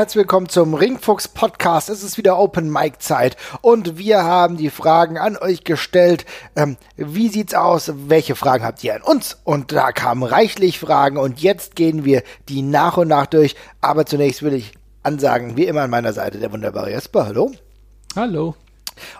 herzlich willkommen zum Ringfuchs Podcast. Es ist wieder Open Mic Zeit und wir haben die Fragen an euch gestellt. Ähm, wie sieht's aus? Welche Fragen habt ihr an uns? Und da kamen reichlich Fragen und jetzt gehen wir die nach und nach durch. Aber zunächst will ich ansagen, wie immer an meiner Seite, der wunderbare Jesper. Hallo. Hallo.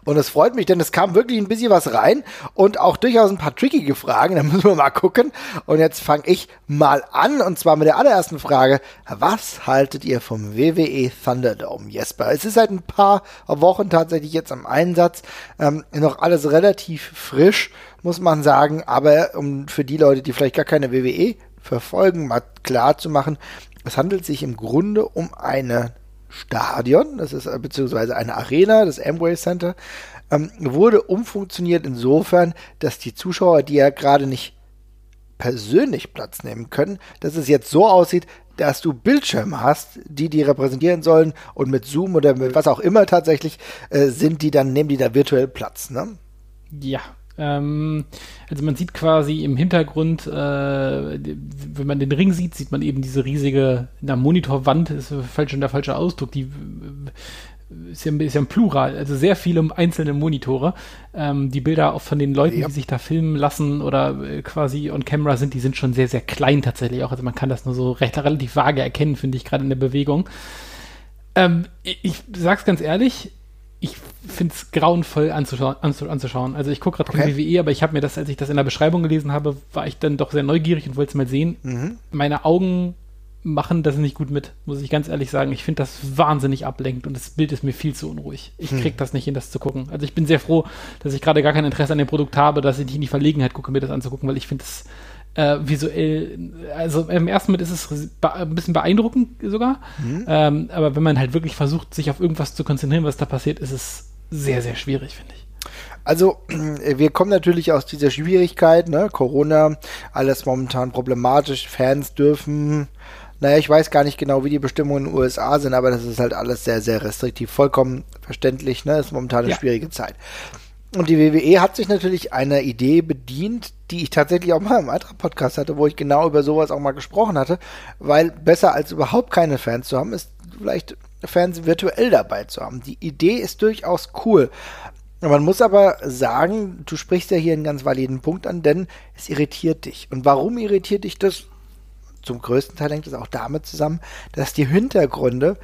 Und es freut mich, denn es kam wirklich ein bisschen was rein und auch durchaus ein paar trickige Fragen. Da müssen wir mal gucken. Und jetzt fange ich mal an und zwar mit der allerersten Frage. Was haltet ihr vom WWE Thunderdome, Jesper? Es ist seit ein paar Wochen tatsächlich jetzt am Einsatz. Ähm, noch alles relativ frisch, muss man sagen. Aber um für die Leute, die vielleicht gar keine WWE verfolgen, mal klar zu machen, es handelt sich im Grunde um eine Stadion, das ist äh, beziehungsweise eine Arena, das Amway Center, ähm, wurde umfunktioniert insofern, dass die Zuschauer, die ja gerade nicht persönlich Platz nehmen können, dass es jetzt so aussieht, dass du Bildschirme hast, die die repräsentieren sollen und mit Zoom oder mit was auch immer tatsächlich äh, sind die dann nehmen die da virtuell Platz, ne? Ja, ähm, also man sieht quasi im Hintergrund, äh, wenn man den Ring sieht, sieht man eben diese riesige na, Monitorwand, ist falsch schon der falsche Ausdruck, die ist ja, ist ja ein Plural, also sehr viele einzelne Monitore. Ähm, die Bilder auch von den Leuten, ja. die sich da filmen lassen oder äh, quasi on camera sind, die sind schon sehr, sehr klein tatsächlich auch. Also man kann das nur so recht relativ vage erkennen, finde ich, gerade in der Bewegung. Ähm, ich, ich sag's ganz ehrlich, ich finde es grauenvoll anzuschauen, anzuschauen. Also ich gucke gerade okay. WWE, aber ich habe mir das, als ich das in der Beschreibung gelesen habe, war ich dann doch sehr neugierig und wollte es mal sehen. Mhm. Meine Augen machen das nicht gut mit, muss ich ganz ehrlich sagen. Ich finde das wahnsinnig ablenkt und das Bild ist mir viel zu unruhig. Ich hm. krieg das nicht hin, das zu gucken. Also ich bin sehr froh, dass ich gerade gar kein Interesse an dem Produkt habe, dass ich nicht in die Verlegenheit gucke, mir das anzugucken, weil ich finde das äh, visuell, also im ersten Moment ist es ein bisschen beeindruckend sogar, mhm. ähm, aber wenn man halt wirklich versucht, sich auf irgendwas zu konzentrieren, was da passiert, ist es sehr, sehr schwierig, finde ich. Also, wir kommen natürlich aus dieser Schwierigkeit, ne? Corona, alles momentan problematisch, Fans dürfen naja, ich weiß gar nicht genau, wie die Bestimmungen in den USA sind, aber das ist halt alles sehr, sehr restriktiv. Vollkommen verständlich, ne? Ist momentan eine ja. schwierige Zeit. Und die WWE hat sich natürlich einer Idee bedient, die ich tatsächlich auch mal im anderen Podcast hatte, wo ich genau über sowas auch mal gesprochen hatte, weil besser als überhaupt keine Fans zu haben, ist vielleicht Fans virtuell dabei zu haben. Die Idee ist durchaus cool. Man muss aber sagen, du sprichst ja hier einen ganz validen Punkt an, denn es irritiert dich. Und warum irritiert dich das? Zum größten Teil hängt es auch damit zusammen, dass die Hintergründe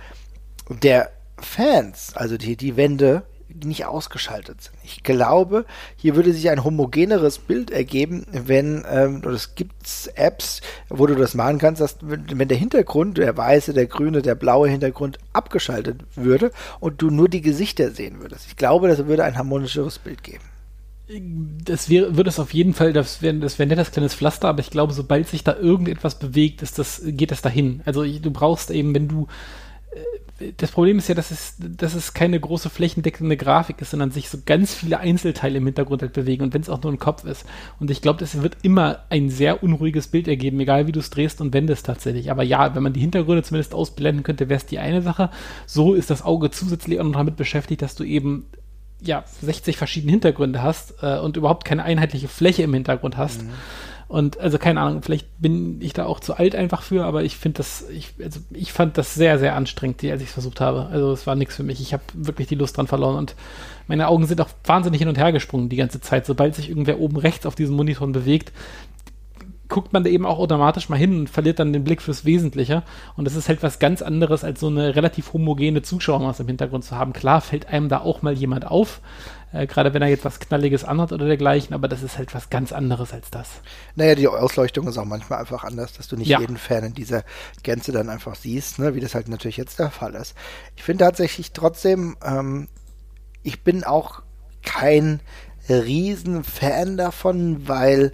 der Fans, also die, die Wände nicht ausgeschaltet sind. Ich glaube, hier würde sich ein homogeneres Bild ergeben, wenn, ähm, oder es gibt Apps, wo du das machen kannst, dass wenn der Hintergrund, der weiße, der grüne, der blaue Hintergrund abgeschaltet würde und du nur die Gesichter sehen würdest. Ich glaube, das würde ein harmonischeres Bild geben. Das wäre, würde es auf jeden Fall, das wäre das wär nettes kleines Pflaster, aber ich glaube, sobald sich da irgendetwas bewegt, ist das, geht das dahin. Also du brauchst eben, wenn du das Problem ist ja, dass es, dass es keine große flächendeckende Grafik ist, sondern sich so ganz viele Einzelteile im Hintergrund halt bewegen und wenn es auch nur ein Kopf ist. Und ich glaube, das wird immer ein sehr unruhiges Bild ergeben, egal wie du es drehst und wendest tatsächlich. Aber ja, wenn man die Hintergründe zumindest ausblenden könnte, wäre es die eine Sache. So ist das Auge zusätzlich auch noch damit beschäftigt, dass du eben ja 60 verschiedene Hintergründe hast äh, und überhaupt keine einheitliche Fläche im Hintergrund hast. Mhm. Und also keine Ahnung, vielleicht bin ich da auch zu alt einfach für, aber ich finde das, ich, also ich fand das sehr, sehr anstrengend, als ich es versucht habe. Also es war nichts für mich. Ich habe wirklich die Lust dran verloren und meine Augen sind auch wahnsinnig hin und her gesprungen die ganze Zeit. Sobald sich irgendwer oben rechts auf diesen Monitoren bewegt, guckt man da eben auch automatisch mal hin und verliert dann den Blick fürs Wesentliche. Und das ist halt was ganz anderes, als so eine relativ homogene Zuschauermasse im Hintergrund zu haben. Klar fällt einem da auch mal jemand auf, äh, gerade wenn er jetzt was Knalliges anhat oder dergleichen, aber das ist halt was ganz anderes als das. Naja, die Ausleuchtung ist auch manchmal einfach anders, dass du nicht ja. jeden Fan in dieser Gänze dann einfach siehst, ne, wie das halt natürlich jetzt der Fall ist. Ich finde tatsächlich trotzdem, ähm, ich bin auch kein Riesenfan davon, weil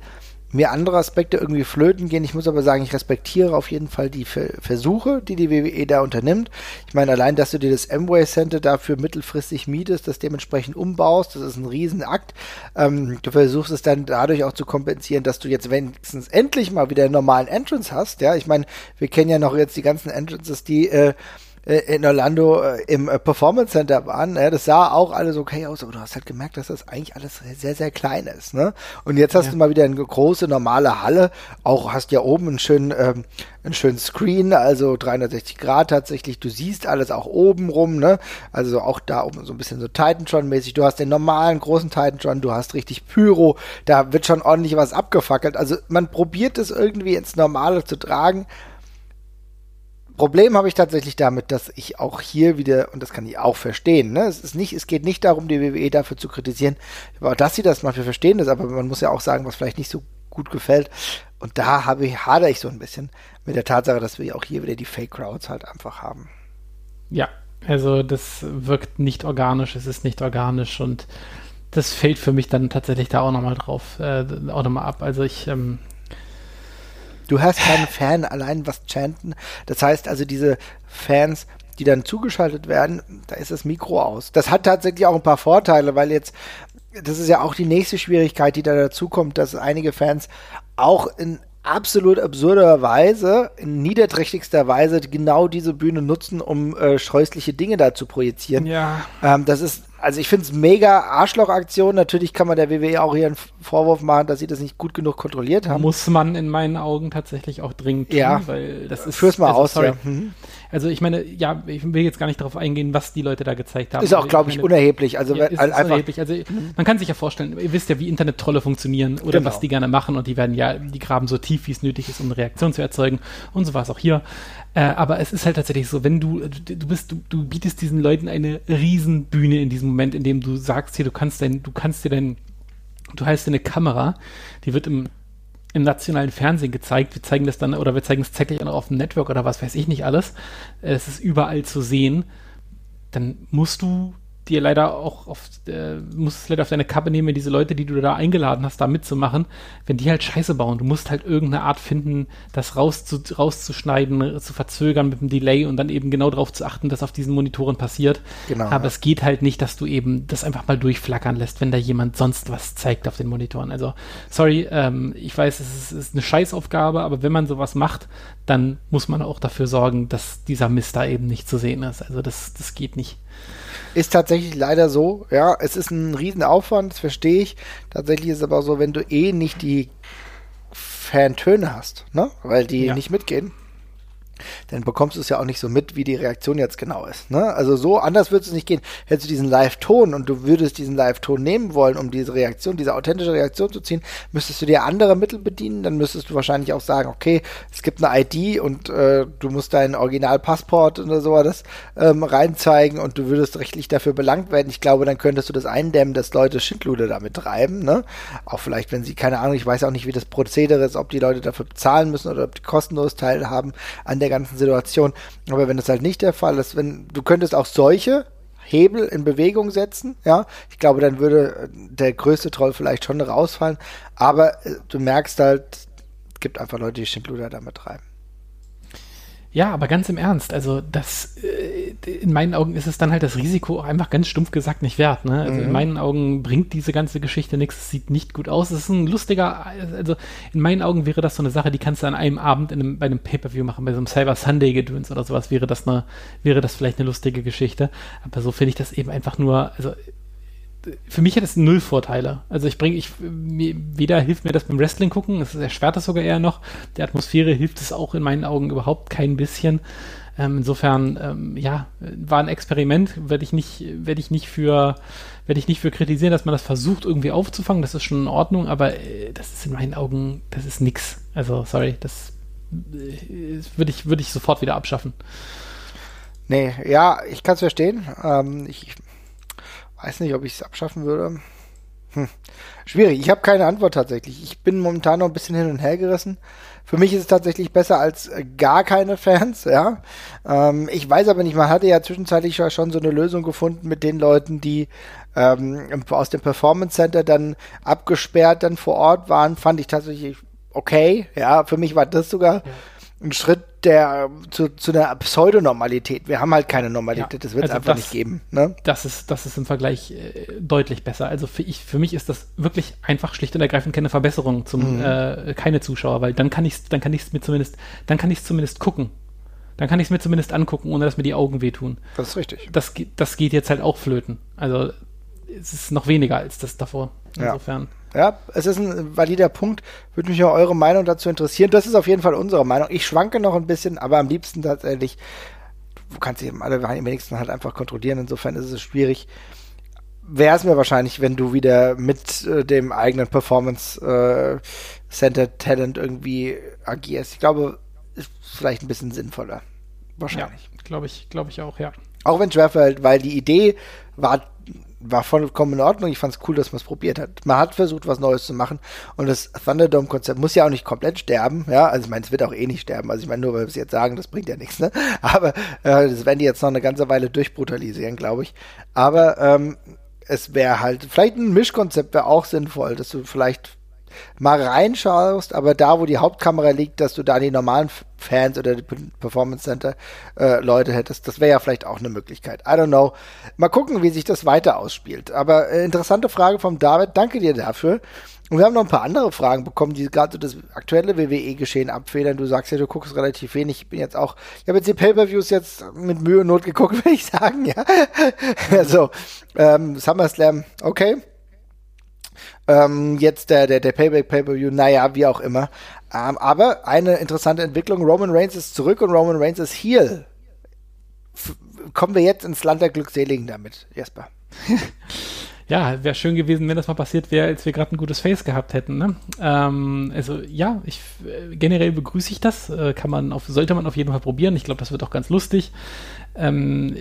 mir andere Aspekte irgendwie flöten gehen. Ich muss aber sagen, ich respektiere auf jeden Fall die Versuche, die die WWE da unternimmt. Ich meine, allein, dass du dir das Amway Center dafür mittelfristig mietest, das dementsprechend umbaust, das ist ein Riesenakt. Ähm, du versuchst es dann dadurch auch zu kompensieren, dass du jetzt wenigstens endlich mal wieder einen normalen Entrance hast. Ja, ich meine, wir kennen ja noch jetzt die ganzen Entrances, die äh, in Orlando äh, im äh, Performance Center waren, ne, das sah auch alles okay aus, aber du hast halt gemerkt, dass das eigentlich alles sehr, sehr klein ist. Ne? Und jetzt hast ja. du mal wieder eine große, normale Halle, auch hast ja oben einen schönen, ähm, einen schönen Screen, also 360 Grad tatsächlich, du siehst alles auch oben rum, ne? also auch da oben so ein bisschen so Titantron-mäßig, du hast den normalen großen Titantron, du hast richtig Pyro, da wird schon ordentlich was abgefackelt, also man probiert es irgendwie ins Normale zu tragen, Problem habe ich tatsächlich damit, dass ich auch hier wieder, und das kann ich auch verstehen, ne? es, ist nicht, es geht nicht darum, die WWE dafür zu kritisieren, aber dass sie das für verstehen ist, aber man muss ja auch sagen, was vielleicht nicht so gut gefällt. Und da habe ich, hadere ich so ein bisschen mit der Tatsache, dass wir auch hier wieder die Fake Crowds halt einfach haben. Ja, also das wirkt nicht organisch, es ist nicht organisch und das fällt für mich dann tatsächlich da auch nochmal drauf, äh, auch nochmal ab. Also ich, ähm, Du hast keinen Fan allein was chanten. Das heißt also, diese Fans, die dann zugeschaltet werden, da ist das Mikro aus. Das hat tatsächlich auch ein paar Vorteile, weil jetzt, das ist ja auch die nächste Schwierigkeit, die da dazu kommt, dass einige Fans auch in absolut absurder Weise, in niederträchtigster Weise genau diese Bühne nutzen, um äh, scheußliche Dinge da zu projizieren. Ja. Ähm, das ist also ich finde es mega Arschlochaktion. Natürlich kann man der WWE auch hier einen Vorwurf machen, dass sie das nicht gut genug kontrolliert haben. Muss man in meinen Augen tatsächlich auch dringend tun, ja. weil das ist. Führ's mal also, aus, sorry. ja. Mhm. Also ich meine, ja, ich will jetzt gar nicht darauf eingehen, was die Leute da gezeigt haben. Ist auch, glaube ich, meine, unerheblich. Also ja, ist, einfach ist unerheblich. Also man kann sich ja vorstellen, ihr wisst ja, wie Internet-Trolle funktionieren oder genau. was die gerne machen und die werden ja, die graben so tief, wie es nötig ist, um eine Reaktion zu erzeugen. Und so war es auch hier. Äh, aber es ist halt tatsächlich so, wenn du, du bist, du, du bietest diesen Leuten eine Riesenbühne in diesem Moment, in dem du sagst hier, du kannst dein, du kannst dir dein, du heißt eine Kamera, die wird im im nationalen Fernsehen gezeigt. Wir zeigen das dann, oder wir zeigen es auch auf dem Network oder was weiß ich nicht alles. Es ist überall zu sehen. Dann musst du dir leider auch auf, äh, musst es leider auf deine Kappe nehmen, diese Leute, die du da eingeladen hast, da mitzumachen, wenn die halt Scheiße bauen. Du musst halt irgendeine Art finden, das rauszu, rauszuschneiden, zu verzögern mit dem Delay und dann eben genau darauf zu achten, dass auf diesen Monitoren passiert. Genau. Aber ja. es geht halt nicht, dass du eben das einfach mal durchflackern lässt, wenn da jemand sonst was zeigt auf den Monitoren. Also, sorry, ähm, ich weiß, es ist, ist eine Scheißaufgabe, aber wenn man sowas macht, dann muss man auch dafür sorgen, dass dieser Mist da eben nicht zu sehen ist. Also das, das geht nicht. Ist tatsächlich leider so. Ja, es ist ein Riesenaufwand, das verstehe ich. Tatsächlich ist es aber so, wenn du eh nicht die Fantöne hast, ne? Weil die ja. nicht mitgehen, dann bekommst du es ja auch nicht so mit, wie die Reaktion jetzt genau ist. Ne? Also so anders würde es nicht gehen. Hättest du diesen Live-Ton und du würdest diesen Live-Ton nehmen wollen, um diese Reaktion, diese authentische Reaktion zu ziehen, müsstest du dir andere Mittel bedienen. Dann müsstest du wahrscheinlich auch sagen, okay, es gibt eine ID und äh, du musst dein Originalpassport oder so das ähm, reinzeigen und du würdest rechtlich dafür belangt werden. Ich glaube, dann könntest du das eindämmen, dass Leute Schindluder damit treiben. Ne? Auch vielleicht, wenn sie, keine Ahnung, ich weiß auch nicht, wie das Prozedere ist, ob die Leute dafür bezahlen müssen oder ob die kostenlos teilhaben an der ganzen Situation. Aber wenn das halt nicht der Fall ist, wenn du könntest auch solche Hebel in Bewegung setzen, ja, ich glaube, dann würde der größte Troll vielleicht schon rausfallen. Aber äh, du merkst halt, es gibt einfach Leute, die Schindluder damit treiben. Ja, aber ganz im Ernst, also das, äh, in meinen Augen ist es dann halt das Risiko auch einfach ganz stumpf gesagt nicht wert. Ne? Also mhm. in meinen Augen bringt diese ganze Geschichte nichts, es sieht nicht gut aus. Es ist ein lustiger, also in meinen Augen wäre das so eine Sache, die kannst du an einem Abend in einem, bei einem Pay-Per-View machen, bei so einem Cyber Sunday Gedöns oder sowas wäre das eine, wäre das vielleicht eine lustige Geschichte. Aber so finde ich das eben einfach nur, also für mich hat es null Vorteile. Also ich bringe, ich, weder hilft mir das beim Wrestling gucken, es erschwert das sogar eher noch. Der Atmosphäre hilft es auch in meinen Augen überhaupt kein bisschen. Ähm, insofern, ähm, ja, war ein Experiment, werde ich nicht, werde ich nicht für, werde ich nicht für kritisieren, dass man das versucht irgendwie aufzufangen. Das ist schon in Ordnung, aber äh, das ist in meinen Augen, das ist nix. Also sorry, das äh, würde ich, würde ich sofort wieder abschaffen. Nee, ja, ich kann es verstehen. Ähm, ich Weiß nicht, ob ich es abschaffen würde. Hm. Schwierig. Ich habe keine Antwort tatsächlich. Ich bin momentan noch ein bisschen hin und her gerissen. Für mich ist es tatsächlich besser als äh, gar keine Fans, ja. Ähm, ich weiß aber nicht, man hatte ja zwischenzeitlich schon so eine Lösung gefunden mit den Leuten, die ähm, aus dem Performance Center dann abgesperrt dann vor Ort waren, fand ich tatsächlich okay. Ja, für mich war das sogar ja. Ein Schritt der zu, zu einer Pseudonormalität. Wir haben halt keine Normalität, ja, das wird es also einfach das, nicht geben. Ne? Das ist, das ist im Vergleich äh, deutlich besser. Also für ich, für mich ist das wirklich einfach schlicht und ergreifend keine Verbesserung zum mhm. äh, keine Zuschauer, weil dann kann ich dann kann ich es mir zumindest, dann kann ich es zumindest gucken. dann kann ich es mir zumindest angucken, ohne dass mir die Augen wehtun. Das ist richtig. Das, das geht jetzt halt auch flöten. Also es ist noch weniger als das davor. Insofern. Ja. Ja, es ist ein valider Punkt. Würde mich auch eure Meinung dazu interessieren. Das ist auf jeden Fall unsere Meinung. Ich schwanke noch ein bisschen, aber am liebsten tatsächlich, du kannst eben alle wenigsten halt einfach kontrollieren. Insofern ist es schwierig. Wäre es mir wahrscheinlich, wenn du wieder mit äh, dem eigenen Performance äh, Center Talent irgendwie agierst. Ich glaube, ist vielleicht ein bisschen sinnvoller. Wahrscheinlich. Ja, glaube ich, glaube ich auch, ja. Auch wenn Trafford, weil die Idee war war vollkommen in Ordnung. Ich fand es cool, dass man es probiert hat. Man hat versucht, was Neues zu machen. Und das Thunderdome-Konzept muss ja auch nicht komplett sterben. Ja, also ich meine, es wird auch eh nicht sterben. Also ich meine, nur weil wir es jetzt sagen, das bringt ja nichts. Ne? Aber äh, das werden die jetzt noch eine ganze Weile durchbrutalisieren, glaube ich. Aber ähm, es wäre halt, vielleicht ein Mischkonzept wäre auch sinnvoll, dass du vielleicht mal reinschaust, aber da, wo die Hauptkamera liegt, dass du da die normalen Fans oder die Performance Center äh, Leute hättest, das wäre ja vielleicht auch eine Möglichkeit. I don't know. Mal gucken, wie sich das weiter ausspielt. Aber äh, interessante Frage vom David. Danke dir dafür. Und wir haben noch ein paar andere Fragen bekommen, die gerade so das aktuelle WWE-Geschehen abfedern. Du sagst ja, du guckst relativ wenig. Ich bin jetzt auch, ich habe jetzt die Pay-Per-Views jetzt mit Mühe und Not geguckt, würde ich sagen, ja. also, ähm, SummerSlam, okay. Ähm, jetzt der, der, der Payback Pay-Per-View, naja, wie auch immer. Ähm, aber eine interessante Entwicklung, Roman Reigns ist zurück und Roman Reigns ist Heel. F kommen wir jetzt ins Land der Glückseligen damit, Jesper. ja, wäre schön gewesen, wenn das mal passiert wäre, als wir gerade ein gutes Face gehabt hätten. Ne? Ähm, also ja, ich äh, generell begrüße ich das. Äh, kann man auf, sollte man auf jeden Fall probieren. Ich glaube, das wird auch ganz lustig. Ähm,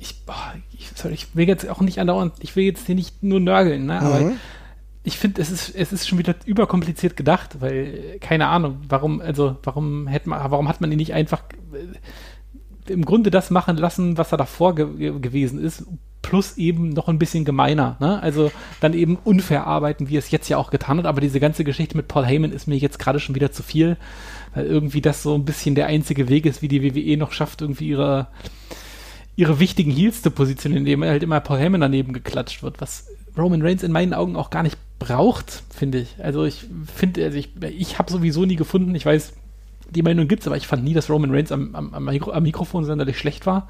ich, boah, ich, sorry, ich will jetzt auch nicht andauernd, ich will jetzt hier nicht nur nörgeln, ne? aber mhm ich finde, es ist, es ist schon wieder überkompliziert gedacht, weil, keine Ahnung, warum, also, warum hätte man, warum hat man ihn nicht einfach äh, im Grunde das machen lassen, was er davor ge gewesen ist, plus eben noch ein bisschen gemeiner, ne? Also dann eben unfair arbeiten, wie es jetzt ja auch getan hat, aber diese ganze Geschichte mit Paul Heyman ist mir jetzt gerade schon wieder zu viel, weil irgendwie das so ein bisschen der einzige Weg ist, wie die WWE noch schafft, irgendwie ihre ihre wichtigen Heels zu positionieren, indem halt immer Paul Heyman daneben geklatscht wird, was Roman Reigns in meinen Augen auch gar nicht braucht, finde ich. Also ich finde, also ich, ich habe sowieso nie gefunden, ich weiß, die Meinung gibt es, aber ich fand nie, dass Roman Reigns am, am, am, Mikro, am Mikrofon sonderlich schlecht war.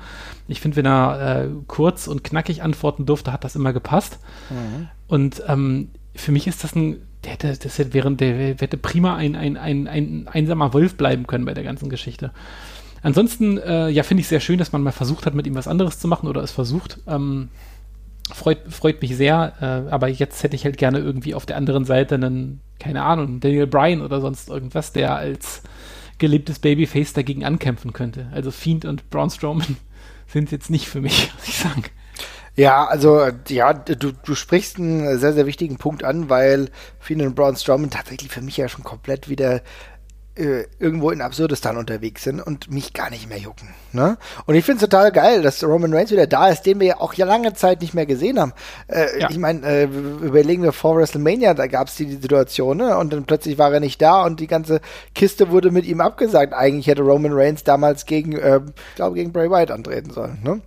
Ich finde, wenn er äh, kurz und knackig antworten durfte, hat das immer gepasst. Mhm. Und ähm, für mich ist das ein, der hätte, das hätte während der hätte prima ein, ein, ein, ein einsamer Wolf bleiben können bei der ganzen Geschichte. Ansonsten, äh, ja, finde ich sehr schön, dass man mal versucht hat, mit ihm was anderes zu machen oder es versucht. Ähm, freut, freut mich sehr, äh, aber jetzt hätte ich halt gerne irgendwie auf der anderen Seite einen, keine Ahnung, Daniel Bryan oder sonst irgendwas, der als geliebtes Babyface dagegen ankämpfen könnte. Also Fiend und Braun Strowman sind jetzt nicht für mich, muss ich sagen. Ja, also ja, du, du sprichst einen sehr, sehr wichtigen Punkt an, weil Fiend und Braun Strowman tatsächlich für mich ja schon komplett wieder äh, irgendwo in Absurdistan unterwegs sind und mich gar nicht mehr jucken. Ne? Und ich finde es total geil, dass Roman Reigns wieder da ist, den wir ja auch ja lange Zeit nicht mehr gesehen haben. Äh, ja. Ich meine, äh, überlegen wir vor WrestleMania, da gab es die, die Situation, ne? und dann plötzlich war er nicht da und die ganze Kiste wurde mit ihm abgesagt. Eigentlich hätte Roman Reigns damals gegen, äh, ich glaube, gegen Bray Wyatt antreten sollen. Ne?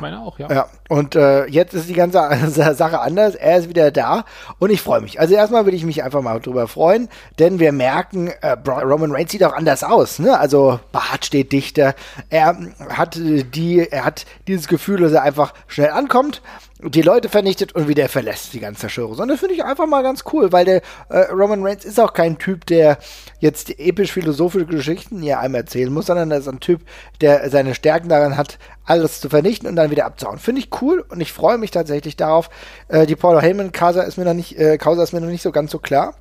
Meine auch, ja. Ja, und äh, jetzt ist die ganze Sache anders. Er ist wieder da und ich freue mich. Also erstmal will ich mich einfach mal drüber freuen, denn wir merken, äh, Roman Reigns sieht auch anders aus. Ne? Also Bart steht dichter. Er hat die, er hat dieses Gefühl, dass er einfach schnell ankommt die Leute vernichtet und wieder verlässt die ganze Show. Und das finde ich einfach mal ganz cool, weil der äh, Roman Reigns ist auch kein Typ, der jetzt episch-philosophische Geschichten hier einmal erzählen muss, sondern er ist ein Typ, der seine Stärken daran hat, alles zu vernichten und dann wieder abzuhauen. Finde ich cool und ich freue mich tatsächlich darauf. Äh, die Paul Heyman-Causa ist mir noch nicht, äh, Causa ist mir noch nicht so ganz so klar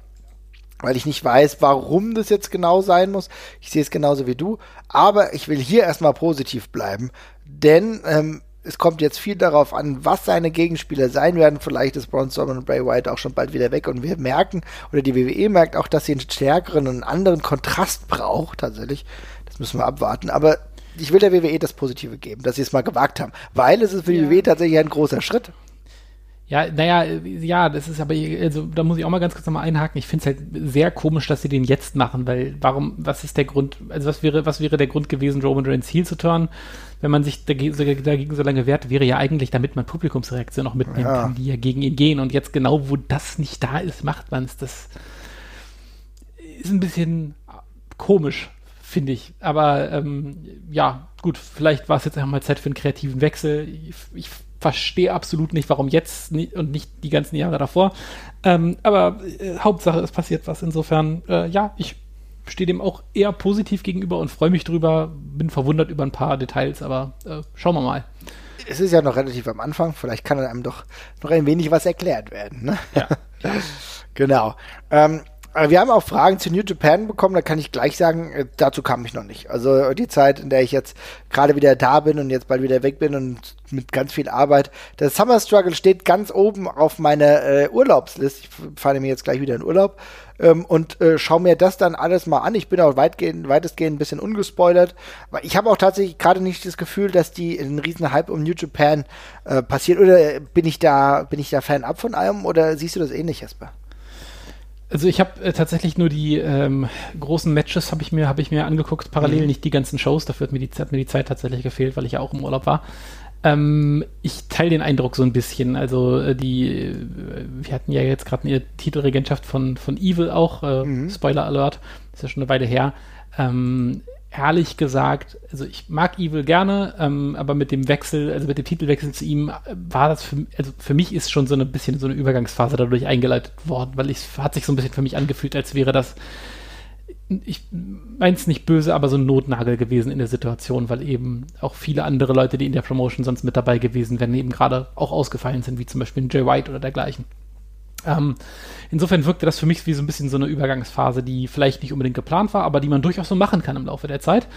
weil ich nicht weiß, warum das jetzt genau sein muss. Ich sehe es genauso wie du, aber ich will hier erstmal positiv bleiben, denn ähm, es kommt jetzt viel darauf an, was seine Gegenspieler sein werden. Vielleicht ist Braun Strowman und Bray Wyatt auch schon bald wieder weg und wir merken, oder die WWE merkt auch, dass sie einen stärkeren und anderen Kontrast braucht, tatsächlich. Das müssen wir abwarten. Aber ich will der WWE das Positive geben, dass sie es mal gewagt haben, weil es ist für die ja. WWE tatsächlich ein großer Schritt. Ja, naja, ja, das ist aber, also da muss ich auch mal ganz kurz nochmal einhaken. Ich finde es halt sehr komisch, dass sie den jetzt machen, weil warum, was ist der Grund, also was wäre, was wäre der Grund gewesen, Roman Reigns Heel zu turnen, wenn man sich dagegen, dagegen so lange wehrt, wäre ja eigentlich, damit man Publikumsreaktion auch mitnehmen ja. kann, die ja gegen ihn gehen. Und jetzt genau, wo das nicht da ist, macht man es. Das ist ein bisschen komisch, finde ich. Aber ähm, ja, gut, vielleicht war es jetzt einfach mal Zeit für einen kreativen Wechsel. Ich, ich verstehe absolut nicht, warum jetzt und nicht die ganzen Jahre davor. Ähm, aber äh, Hauptsache, es passiert was. Insofern, äh, ja, ich stehe dem auch eher positiv gegenüber und freue mich drüber. Bin verwundert über ein paar Details, aber äh, schauen wir mal. Es ist ja noch relativ am Anfang. Vielleicht kann einem doch noch ein wenig was erklärt werden. Ne? Ja. genau. Ähm, wir haben auch Fragen zu New Japan bekommen, da kann ich gleich sagen, äh, dazu kam ich noch nicht. Also die Zeit, in der ich jetzt gerade wieder da bin und jetzt bald wieder weg bin und mit ganz viel Arbeit. Der Summer Struggle steht ganz oben auf meiner äh, Urlaubsliste. Ich fahre mir jetzt gleich wieder in Urlaub ähm, und äh, schaue mir das dann alles mal an. Ich bin auch weitgehend, weitestgehend ein bisschen ungespoilert. Ich habe auch tatsächlich gerade nicht das Gefühl, dass die einen riesen Hype um New Japan äh, passiert. Oder bin ich da, bin ich da Fan ab von allem oder siehst du das ähnlich, Jesper? Also ich habe äh, tatsächlich nur die ähm, großen Matches habe ich mir habe ich mir angeguckt parallel mhm. nicht die ganzen Shows dafür hat mir die, hat mir die Zeit tatsächlich gefehlt weil ich ja auch im Urlaub war ähm, ich teile den Eindruck so ein bisschen also äh, die äh, wir hatten ja jetzt gerade eine Titelregentschaft von von Evil auch äh, mhm. Spoiler Alert ist ja schon eine Weile her ähm, ehrlich gesagt, also ich mag Evil gerne, ähm, aber mit dem Wechsel, also mit dem Titelwechsel zu ihm, äh, war das für, also für mich ist schon so ein bisschen so eine Übergangsphase dadurch eingeleitet worden, weil es hat sich so ein bisschen für mich angefühlt, als wäre das, ich meins nicht böse, aber so ein Notnagel gewesen in der Situation, weil eben auch viele andere Leute, die in der Promotion sonst mit dabei gewesen wären, eben gerade auch ausgefallen sind, wie zum Beispiel Jay White oder dergleichen. Ähm, insofern wirkte das für mich wie so ein bisschen so eine Übergangsphase, die vielleicht nicht unbedingt geplant war, aber die man durchaus so machen kann im Laufe der Zeit.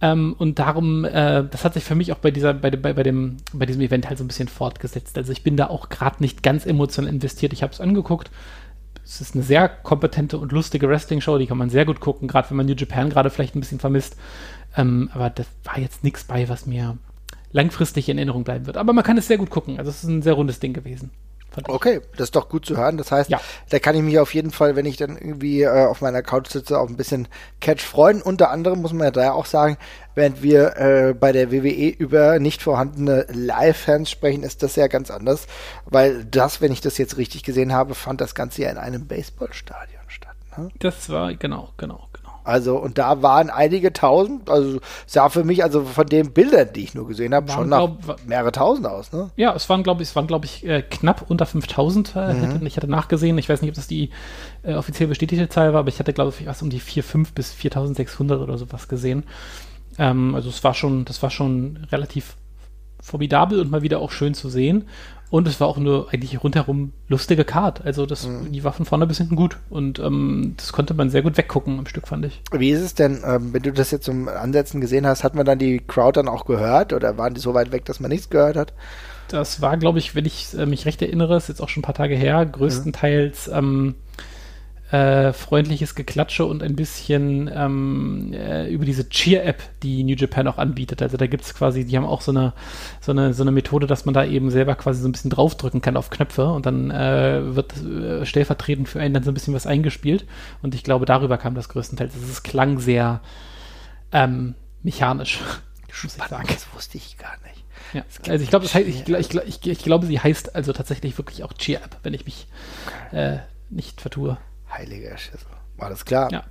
Ähm, und darum, äh, das hat sich für mich auch bei dieser, bei, bei, bei, dem, bei diesem Event halt so ein bisschen fortgesetzt. Also ich bin da auch gerade nicht ganz emotional investiert. Ich habe es angeguckt. Es ist eine sehr kompetente und lustige Wrestling-Show, die kann man sehr gut gucken, gerade wenn man New Japan gerade vielleicht ein bisschen vermisst. Ähm, aber das war jetzt nichts bei, was mir langfristig in Erinnerung bleiben wird. Aber man kann es sehr gut gucken. Also es ist ein sehr rundes Ding gewesen. Okay, das ist doch gut zu hören. Das heißt, ja. da kann ich mich auf jeden Fall, wenn ich dann irgendwie äh, auf meiner Couch sitze, auch ein bisschen Catch freuen. Unter anderem muss man ja da auch sagen, während wir äh, bei der WWE über nicht vorhandene Live-Fans sprechen, ist das ja ganz anders, weil das, wenn ich das jetzt richtig gesehen habe, fand das Ganze ja in einem Baseballstadion statt. Ne? Das war genau, genau, also, und da waren einige tausend, also sah für mich, also von den Bildern, die ich nur gesehen habe, schon nach glaub, mehrere tausend aus, ne? Ja, es waren, glaube ich, es waren, glaube ich, äh, knapp unter 5000. Äh, mhm. ich hatte nachgesehen, ich weiß nicht, ob das die äh, offiziell bestätigte Zahl war, aber ich hatte, glaube ich, was um die 4.500 bis 4600 oder sowas gesehen. Ähm, also, es war schon, das war schon relativ formidabel und mal wieder auch schön zu sehen. Und es war auch nur eigentlich rundherum lustige Card. Also das, mhm. die war von vorne bis hinten gut. Und ähm, das konnte man sehr gut weggucken im Stück, fand ich. Wie ist es denn, ähm, wenn du das jetzt zum Ansetzen gesehen hast, hat man dann die Crowd dann auch gehört oder waren die so weit weg, dass man nichts gehört hat? Das war, glaube ich, wenn ich äh, mich recht erinnere, ist jetzt auch schon ein paar Tage her, größtenteils mhm. ähm, äh, freundliches Geklatsche und ein bisschen ähm, äh, über diese Cheer-App, die New Japan auch anbietet. Also da gibt es quasi, die haben auch so eine, so, eine, so eine Methode, dass man da eben selber quasi so ein bisschen draufdrücken kann auf Knöpfe und dann äh, wird äh, stellvertretend für einen dann so ein bisschen was eingespielt. Und ich glaube, darüber kam das größtenteils. Also es klang sehr ähm, mechanisch. Sagen. Das wusste ich gar nicht. Ja, also ich glaube, ich, ich, ich, ich, glaube, sie heißt also tatsächlich wirklich auch Cheer-App, wenn ich mich äh, nicht vertue. Heiliger Schissel. Alles klar. Ja.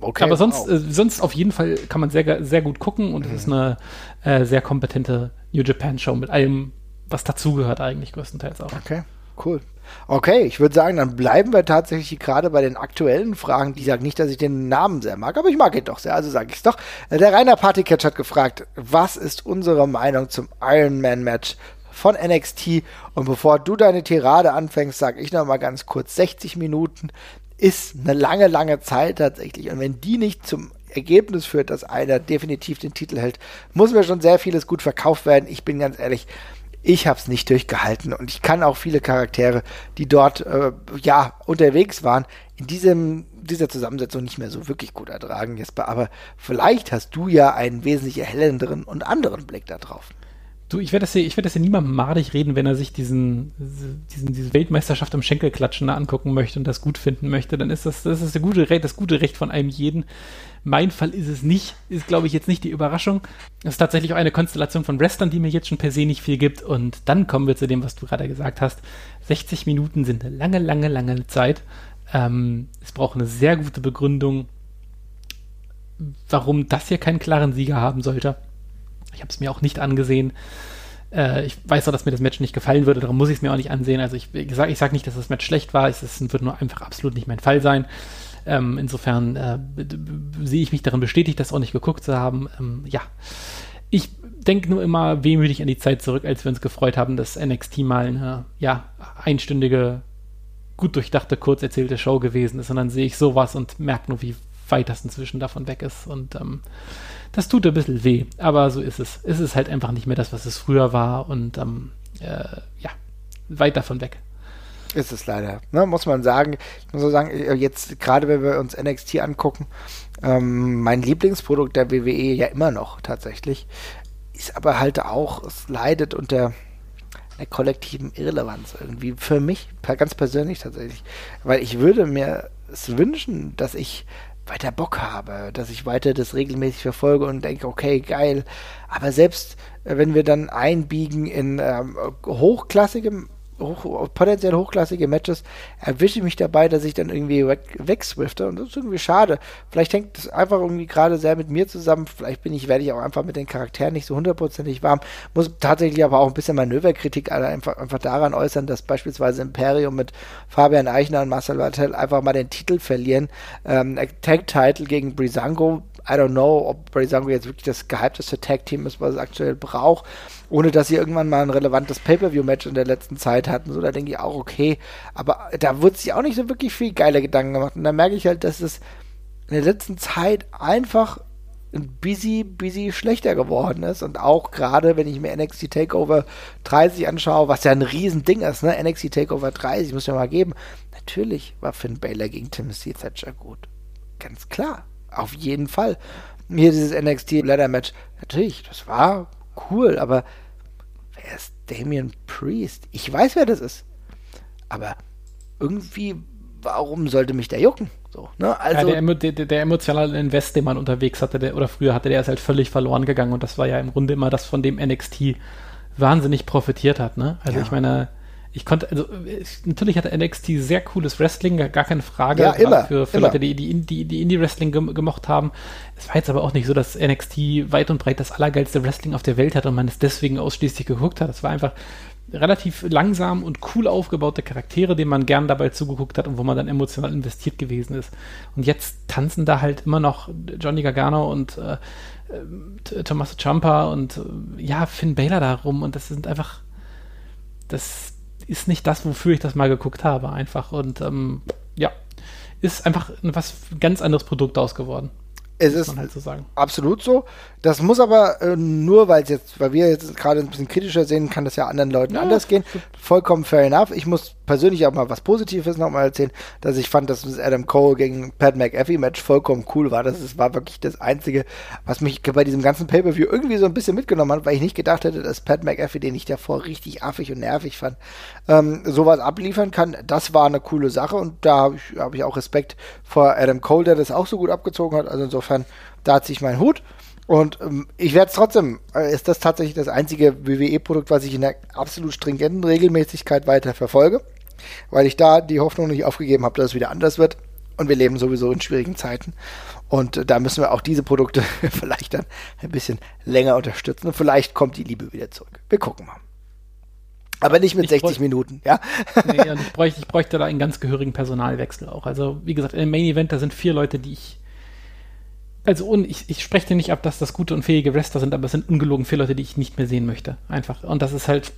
Okay, Aber sonst, äh, sonst auf jeden Fall kann man sehr, sehr gut gucken und mhm. es ist eine äh, sehr kompetente New Japan Show mit allem, was dazugehört eigentlich größtenteils auch. Okay, cool. Okay, ich würde sagen, dann bleiben wir tatsächlich gerade bei den aktuellen Fragen. Die sagen nicht, dass ich den Namen sehr mag, aber ich mag ihn doch sehr, also sage ich es doch. Der Rainer Partycatch hat gefragt, was ist unsere Meinung zum Iron Man Match von NXT? Und bevor du deine Tirade anfängst, sage ich noch mal ganz kurz 60 Minuten ist eine lange, lange Zeit tatsächlich. Und wenn die nicht zum Ergebnis führt, dass einer definitiv den Titel hält, muss mir schon sehr vieles gut verkauft werden. Ich bin ganz ehrlich, ich habe es nicht durchgehalten und ich kann auch viele Charaktere, die dort äh, ja unterwegs waren, in diesem dieser Zusammensetzung nicht mehr so wirklich gut ertragen, Jesper. Aber vielleicht hast du ja einen wesentlich erhellenderen und anderen Blick darauf. Du, ich werde das, hier, das hier niemandem madig reden, wenn er sich diesen, diesen, diese Weltmeisterschaft am Schenkelklatschen angucken möchte und das gut finden möchte. Dann ist das, das ist das gute, Recht, das gute Recht von einem jeden. Mein Fall ist es nicht, ist glaube ich jetzt nicht die Überraschung. Es ist tatsächlich auch eine Konstellation von Wrestlern, die mir jetzt schon per se nicht viel gibt. Und dann kommen wir zu dem, was du gerade gesagt hast. 60 Minuten sind eine lange, lange, lange Zeit. Ähm, es braucht eine sehr gute Begründung warum das hier keinen klaren Sieger haben sollte. Ich habe es mir auch nicht angesehen. Äh, ich weiß auch, dass mir das Match nicht gefallen würde, darum muss ich es mir auch nicht ansehen. Also ich, ich sage sag nicht, dass das Match schlecht war, es, es wird nur einfach absolut nicht mein Fall sein. Ähm, insofern äh, sehe ich mich darin bestätigt, das auch nicht geguckt zu haben. Ähm, ja, ich denke nur immer wehmütig an die Zeit zurück, als wir uns gefreut haben, dass NXT mal eine ja, einstündige, gut durchdachte, kurz erzählte Show gewesen ist. Und dann sehe ich sowas und merke nur, wie weit das inzwischen davon weg ist. Und ähm, das tut ein bisschen weh, aber so ist es. Es ist halt einfach nicht mehr das, was es früher war und ähm, äh, ja, weit davon weg. Ist es leider, ne, muss man sagen. Ich muss sagen, äh, jetzt gerade wenn wir uns NXT angucken, ähm, mein Lieblingsprodukt der WWE ja immer noch tatsächlich, ist aber halt auch, es leidet unter der kollektiven Irrelevanz irgendwie. Für mich, ganz persönlich tatsächlich. Weil ich würde mir es wünschen, dass ich weiter Bock habe, dass ich weiter das regelmäßig verfolge und denke, okay, geil. Aber selbst äh, wenn wir dann einbiegen in ähm, hochklassigem hoch, potenziell hochklassige Matches, erwische ich mich dabei, dass ich dann irgendwie weg, wegswifte und das ist irgendwie schade. Vielleicht hängt das einfach irgendwie gerade sehr mit mir zusammen. Vielleicht bin ich, werde ich auch einfach mit den Charakteren nicht so hundertprozentig warm. Muss tatsächlich aber auch ein bisschen Manöverkritik einfach, einfach daran äußern, dass beispielsweise Imperium mit Fabian Eichner und Marcel Bartel einfach mal den Titel verlieren. Ähm, Tag-Title gegen Brisango I don't know, ob Brazango jetzt wirklich das gehypteste Tag-Team ist, was es aktuell braucht, ohne dass sie irgendwann mal ein relevantes Pay-Per-View-Match in der letzten Zeit hatten. So, da denke ich auch, okay. Aber da wurde sich auch nicht so wirklich viel geile Gedanken gemacht. Und da merke ich halt, dass es in der letzten Zeit einfach ein busy, busy schlechter geworden ist. Und auch gerade, wenn ich mir NXT Takeover 30 anschaue, was ja ein Riesending ist, ne? NXT Takeover 30, muss ich mal geben. Natürlich war Finn Baylor gegen Timothy Thatcher gut. Ganz klar. Auf jeden Fall. Hier dieses NXT Ladder Match. Natürlich, das war cool, aber wer ist Damien Priest? Ich weiß, wer das ist. Aber irgendwie, warum sollte mich der jucken? So, ne? also, ja, der, der, der, emotionale Invest, den man unterwegs hatte, der, oder früher hatte, der ist halt völlig verloren gegangen und das war ja im Grunde immer das, von dem NXT wahnsinnig profitiert hat. Ne? Also ja. ich meine, ich konnte, also ich, natürlich hatte NXT sehr cooles Wrestling, gar keine Frage. Ja, immer. Für, für immer. Leute, die, die, die, die Indie-Wrestling gemocht haben. Es war jetzt aber auch nicht so, dass NXT weit und breit das allergeilste Wrestling auf der Welt hat und man es deswegen ausschließlich geguckt hat. Es war einfach relativ langsam und cool aufgebaute Charaktere, denen man gern dabei zugeguckt hat und wo man dann emotional investiert gewesen ist. Und jetzt tanzen da halt immer noch Johnny Gargano und äh, äh Tommaso Ciampa und äh, ja, Finn Baylor da rum und das sind einfach das, ist nicht das, wofür ich das mal geguckt habe, einfach. Und ähm, ja, ist einfach ein was ganz anderes Produkt ausgeworden. Es ist halt so absolut so. Das muss aber äh, nur, weil jetzt, weil wir jetzt gerade ein bisschen kritischer sehen, kann das ja anderen Leuten ja, anders gehen. Vollkommen fair enough. Ich muss persönlich auch mal was Positives nochmal erzählen, dass ich fand, dass das Adam Cole gegen Pat McAfee Match vollkommen cool war. Das ist, war wirklich das Einzige, was mich bei diesem ganzen Pay-Per-View irgendwie so ein bisschen mitgenommen hat, weil ich nicht gedacht hätte, dass Pat McAfee, den ich davor richtig affig und nervig fand, ähm, sowas abliefern kann. Das war eine coole Sache und da habe ich, hab ich auch Respekt vor Adam Cole, der das auch so gut abgezogen hat. Also insofern, da hat sich mein Hut. Und ähm, ich werde es trotzdem, äh, ist das tatsächlich das einzige WWE-Produkt, was ich in der absolut stringenten Regelmäßigkeit weiter verfolge, weil ich da die Hoffnung nicht aufgegeben habe, dass es wieder anders wird. Und wir leben sowieso in schwierigen Zeiten. Und äh, da müssen wir auch diese Produkte vielleicht dann ein bisschen länger unterstützen. Und vielleicht kommt die Liebe wieder zurück. Wir gucken mal. Aber nicht mit ich 60 Minuten, ja. nee, und ich bräuchte, ich bräuchte da einen ganz gehörigen Personalwechsel auch. Also, wie gesagt, im Main Event, da sind vier Leute, die ich also ich, ich spreche dir nicht ab, dass das gute und fähige Wrestler sind, aber es sind ungelogen vier Leute, die ich nicht mehr sehen möchte. Einfach. Und das ist halt,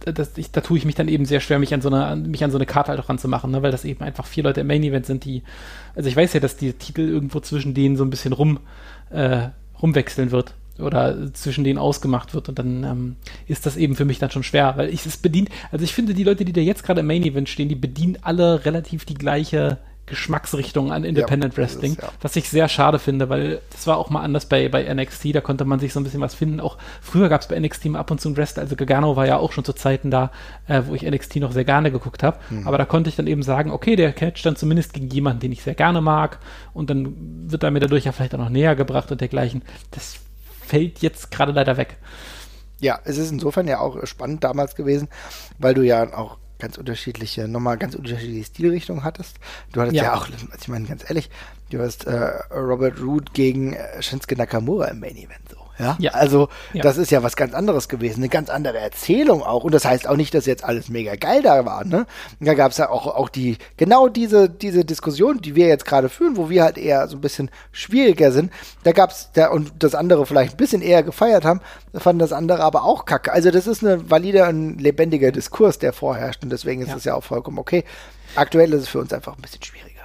das, ich, da tue ich mich dann eben sehr schwer, mich an so eine, mich an so eine Karte halt auch ranzumachen, ne? weil das eben einfach vier Leute im Main Event sind, die, also ich weiß ja, dass die Titel irgendwo zwischen denen so ein bisschen rum, äh, rumwechseln wird oder zwischen denen ausgemacht wird und dann ähm, ist das eben für mich dann schon schwer, weil ich es bedient, also ich finde die Leute, die da jetzt gerade im Main Event stehen, die bedienen alle relativ die gleiche Geschmacksrichtung an Independent ja, Wrestling, ist, ja. was ich sehr schade finde, weil das war auch mal anders bei, bei NXT, da konnte man sich so ein bisschen was finden. Auch früher gab es bei NXT mal ab und zu einen Wrestler, also Gargano war ja auch schon zu Zeiten da, äh, wo ich NXT noch sehr gerne geguckt habe, mhm. aber da konnte ich dann eben sagen, okay, der catcht dann zumindest gegen jemanden, den ich sehr gerne mag und dann wird er mir dadurch ja vielleicht auch noch näher gebracht und dergleichen. Das fällt jetzt gerade leider weg. Ja, es ist insofern ja auch spannend damals gewesen, weil du ja auch ganz unterschiedliche, nochmal ganz unterschiedliche Stilrichtungen hattest. Du hattest ja, ja auch, also ich meine ganz ehrlich, du hast äh, Robert Root gegen äh, Shinsuke Nakamura im Main Event. Ja, ja. also ja. das ist ja was ganz anderes gewesen, eine ganz andere Erzählung auch. Und das heißt auch nicht, dass jetzt alles mega geil da war. Ne? Da gab es ja auch, auch die, genau diese, diese Diskussion, die wir jetzt gerade führen, wo wir halt eher so ein bisschen schwieriger sind. Da gab es, da, und das andere vielleicht ein bisschen eher gefeiert haben, fanden das andere aber auch kacke. Also das ist ein valider und lebendiger Diskurs, der vorherrscht. Und deswegen ist es ja. ja auch vollkommen okay. Aktuell ist es für uns einfach ein bisschen schwierig.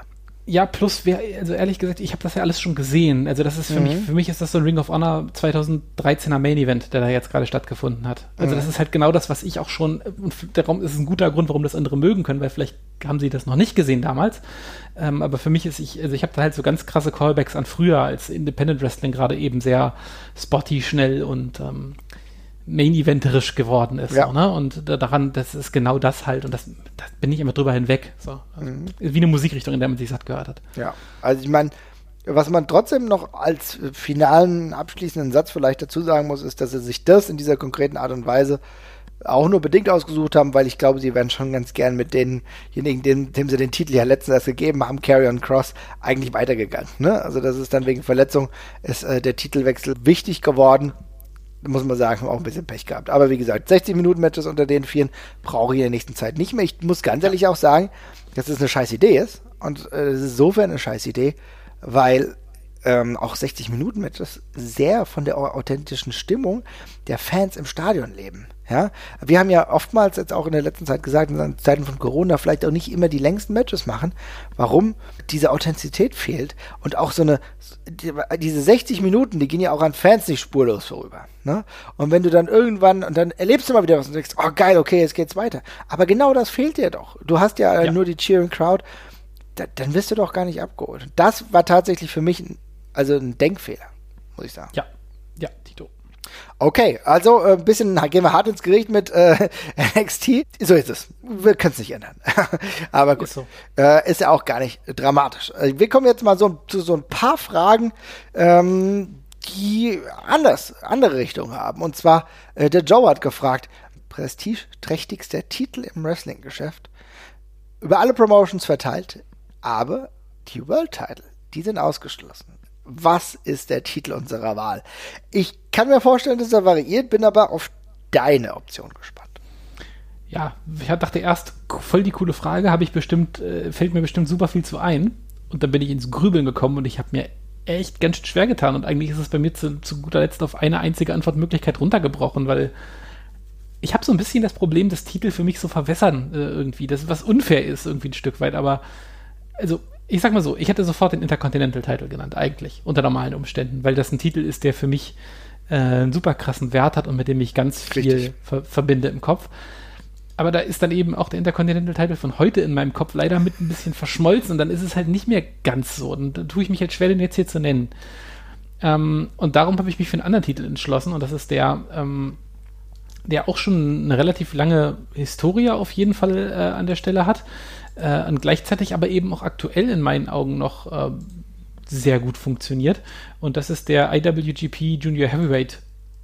Ja, plus, wer, also ehrlich gesagt, ich habe das ja alles schon gesehen. Also das ist für mhm. mich, für mich ist das so ein Ring of Honor 2013er Main Event, der da jetzt gerade stattgefunden hat. Also mhm. das ist halt genau das, was ich auch schon, und darum ist es ein guter Grund, warum das andere mögen können, weil vielleicht haben sie das noch nicht gesehen damals. Ähm, aber für mich ist ich, also ich habe da halt so ganz krasse Callbacks an früher, als Independent Wrestling gerade eben sehr spotty, schnell und ähm, Main-Eventerisch geworden ist. Ja. So, ne? Und daran, das ist genau das halt. Und das, das bin ich immer drüber hinweg. So. Also mhm. Wie eine Musikrichtung, in der man sich satt gehört hat. Ja, also ich meine, was man trotzdem noch als finalen abschließenden Satz vielleicht dazu sagen muss, ist, dass sie sich das in dieser konkreten Art und Weise auch nur bedingt ausgesucht haben, weil ich glaube, sie wären schon ganz gern mit denjenigen, dem, dem sie den Titel ja letztens erst gegeben haben, Carrion Cross, eigentlich weitergegangen. Ne? Also das ist dann wegen Verletzung ist äh, der Titelwechsel wichtig geworden muss man sagen, auch ein bisschen Pech gehabt. Aber wie gesagt, 60 Minuten Matches unter den Vieren brauche ich in der nächsten Zeit nicht mehr. Ich muss ganz ehrlich auch sagen, dass es eine scheiß Idee ist. Und äh, es ist insofern eine scheiß Idee, weil ähm, auch 60 Minuten Matches sehr von der authentischen Stimmung der Fans im Stadion leben. Ja, wir haben ja oftmals jetzt auch in der letzten Zeit gesagt, in Zeiten von Corona vielleicht auch nicht immer die längsten Matches machen. Warum? Diese Authentizität fehlt und auch so eine, die, diese 60 Minuten, die gehen ja auch an Fans nicht spurlos vorüber. Ne? Und wenn du dann irgendwann, und dann erlebst du mal wieder was und denkst, oh geil, okay, jetzt geht's weiter. Aber genau das fehlt dir doch. Du hast ja, ja. nur die Cheering Crowd, da, dann wirst du doch gar nicht abgeholt. Das war tatsächlich für mich ein, also ein Denkfehler, muss ich sagen. Ja, ja, Tito. Okay, also ein äh, bisschen gehen wir hart ins Gericht mit äh, NXT. So ist es. Wir können es nicht ändern. Aber gut. Ist, so. äh, ist, ja auch gar nicht dramatisch. Äh, wir kommen jetzt mal so zu so ein paar Fragen, ähm, die anders, andere Richtung haben. Und zwar, äh, der Joe hat gefragt, prestigeträchtigster Titel im Wrestling-Geschäft. Über alle Promotions verteilt, aber die World Title, die sind ausgeschlossen was ist der Titel unserer Wahl? Ich kann mir vorstellen, dass er variiert, bin aber auf deine Option gespannt. Ja, ich dachte erst, voll die coole Frage, habe ich bestimmt, äh, fällt mir bestimmt super viel zu ein. Und dann bin ich ins Grübeln gekommen und ich habe mir echt ganz schwer getan. Und eigentlich ist es bei mir zu, zu guter Letzt auf eine einzige Antwortmöglichkeit runtergebrochen, weil ich habe so ein bisschen das Problem, das Titel für mich so verwässern äh, irgendwie, das was unfair ist irgendwie ein Stück weit. Aber also ich sag mal so, ich hätte sofort den Intercontinental Title genannt, eigentlich, unter normalen Umständen, weil das ein Titel ist, der für mich äh, einen super krassen Wert hat und mit dem ich ganz viel ver verbinde im Kopf. Aber da ist dann eben auch der Intercontinental Title von heute in meinem Kopf leider mit ein bisschen verschmolzen und dann ist es halt nicht mehr ganz so. Und da tue ich mich halt schwer, den jetzt hier zu nennen. Ähm, und darum habe ich mich für einen anderen Titel entschlossen und das ist der, ähm, der auch schon eine relativ lange Historie auf jeden Fall äh, an der Stelle hat äh, und gleichzeitig aber eben auch aktuell in meinen Augen noch äh, sehr gut funktioniert. Und das ist der IWGP Junior Heavyweight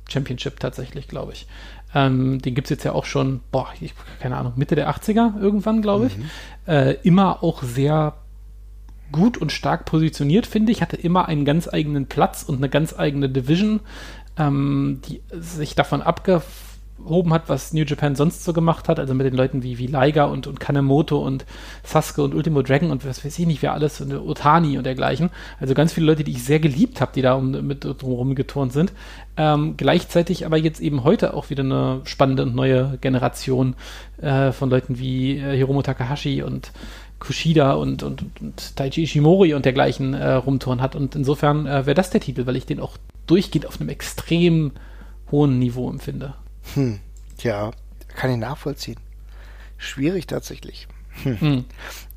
Championship tatsächlich, glaube ich. Ähm, den gibt es jetzt ja auch schon, boah, ich, keine Ahnung, Mitte der 80er irgendwann, glaube ich. Mhm. Äh, immer auch sehr gut und stark positioniert, finde ich. Hatte immer einen ganz eigenen Platz und eine ganz eigene Division, ähm, die sich davon abge abgehoben hat, was New Japan sonst so gemacht hat, also mit den Leuten wie, wie Liger und, und Kanemoto und Sasuke und Ultimo Dragon und was weiß ich nicht, wer alles, und Otani und dergleichen. Also ganz viele Leute, die ich sehr geliebt habe, die da um, mit drumherum geturnt sind. Ähm, gleichzeitig aber jetzt eben heute auch wieder eine spannende und neue Generation äh, von Leuten wie äh, Hiromo Takahashi und Kushida und, und, und Taichi Ishimori und dergleichen äh, rumtouren hat. Und insofern äh, wäre das der Titel, weil ich den auch durchgehend auf einem extrem hohen Niveau empfinde. Hm, ja, kann ich nachvollziehen. Schwierig tatsächlich. Hm. Hm.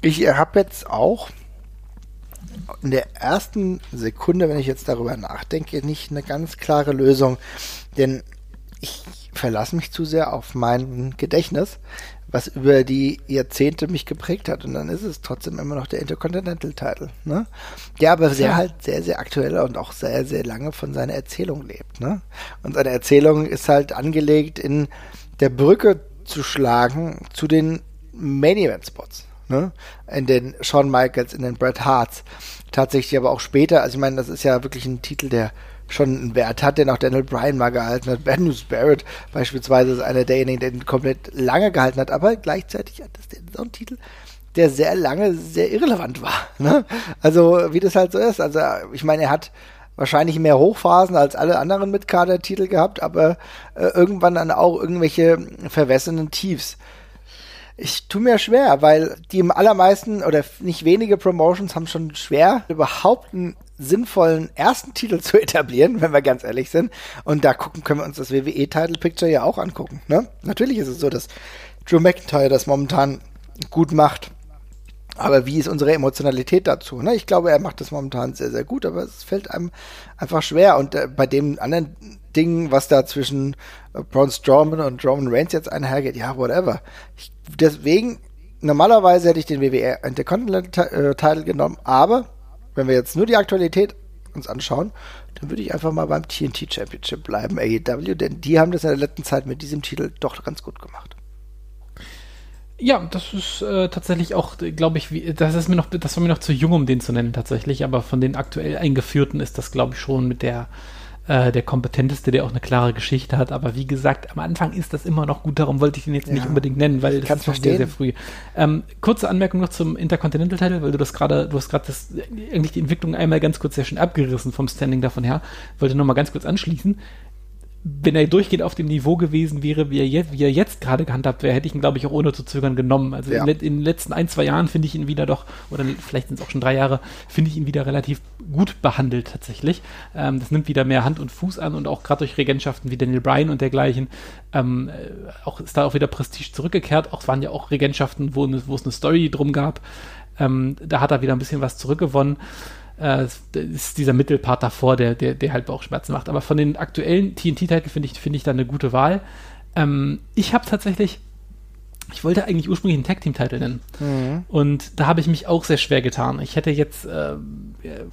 Ich habe jetzt auch in der ersten Sekunde, wenn ich jetzt darüber nachdenke, nicht eine ganz klare Lösung, denn ich verlasse mich zu sehr auf mein Gedächtnis, was über die Jahrzehnte mich geprägt hat. Und dann ist es trotzdem immer noch der Intercontinental Title, ne? Der aber sehr ja. halt sehr, sehr aktuell und auch sehr, sehr lange von seiner Erzählung lebt, ne? Und seine Erzählung ist halt angelegt in der Brücke zu schlagen zu den Main Event Spots, ne? In den Shawn Michaels, in den Bret Harts. Tatsächlich aber auch später, also ich meine, das ist ja wirklich ein Titel, der schon einen Wert hat, den auch Daniel Bryan mal gehalten hat. Ben News Barrett beispielsweise ist einer derjenigen, der den komplett lange gehalten hat, aber gleichzeitig hat das so einen Titel, der sehr lange sehr irrelevant war. Ne? Also wie das halt so ist. Also ich meine, er hat wahrscheinlich mehr Hochphasen als alle anderen mit Kader-Titel gehabt, aber äh, irgendwann dann auch irgendwelche verwässernden Tiefs. Ich tue mir schwer, weil die im allermeisten oder nicht wenige Promotions haben schon schwer, überhaupt einen sinnvollen ersten Titel zu etablieren, wenn wir ganz ehrlich sind. Und da gucken können wir uns das WWE Title Picture ja auch angucken. Ne? Natürlich ist es so, dass Drew McIntyre das momentan gut macht. Aber wie ist unsere Emotionalität dazu? Ne? Ich glaube, er macht das momentan sehr, sehr gut, aber es fällt einem einfach schwer. Und äh, bei dem anderen Ding, was da zwischen äh, Braun Strowman und Roman Reigns jetzt einhergeht, ja, whatever. Ich, deswegen, normalerweise hätte ich den WWE Intercontinental äh, genommen, aber wenn wir jetzt nur die Aktualität uns anschauen, dann würde ich einfach mal beim TNT Championship bleiben, AEW, denn die haben das in der letzten Zeit mit diesem Titel doch ganz gut gemacht. Ja, das ist äh, tatsächlich auch, glaube ich, wie, das ist mir noch, das war mir noch zu jung, um den zu nennen tatsächlich, aber von den aktuell eingeführten ist das, glaube ich, schon mit der äh, der kompetenteste, der auch eine klare Geschichte hat. Aber wie gesagt, am Anfang ist das immer noch gut. Darum wollte ich den jetzt ja. nicht unbedingt nennen, weil das ist noch sehr, sehr früh. Ähm, kurze Anmerkung noch zum Intercontinental Title, weil du das gerade, du hast gerade das eigentlich die Entwicklung einmal ganz kurz sehr schön abgerissen vom Standing davon her. Wollte noch mal ganz kurz anschließen wenn er durchgehend auf dem Niveau gewesen wäre, wie er, jetzt, wie er jetzt gerade gehandhabt wäre, hätte ich ihn, glaube ich, auch ohne zu zögern genommen. Also ja. in, in, den letzten ein, zwei Jahren finde ich ihn wieder doch, oder vielleicht sind es auch schon drei Jahre, finde ich ihn wieder relativ gut behandelt tatsächlich. Ähm, das nimmt wieder mehr Hand und Fuß an und auch gerade durch Regentschaften wie Daniel Bryan und dergleichen, ähm, äh, auch, ist da auch wieder Prestige zurückgekehrt. Auch es waren ja auch Regentschaften, wo, wo es eine Story drum gab. Ähm, da hat er wieder ein bisschen was zurückgewonnen äh, ist dieser Mittelpart davor, der, der, der halt Bauchschmerzen macht. Aber von den aktuellen TNT-Titeln finde ich, finde ich da eine gute Wahl. Ähm, ich habe tatsächlich, ich wollte eigentlich ursprünglich einen Tag-Team-Titel nennen. Mhm. Und da habe ich mich auch sehr schwer getan. Ich hätte jetzt, äh,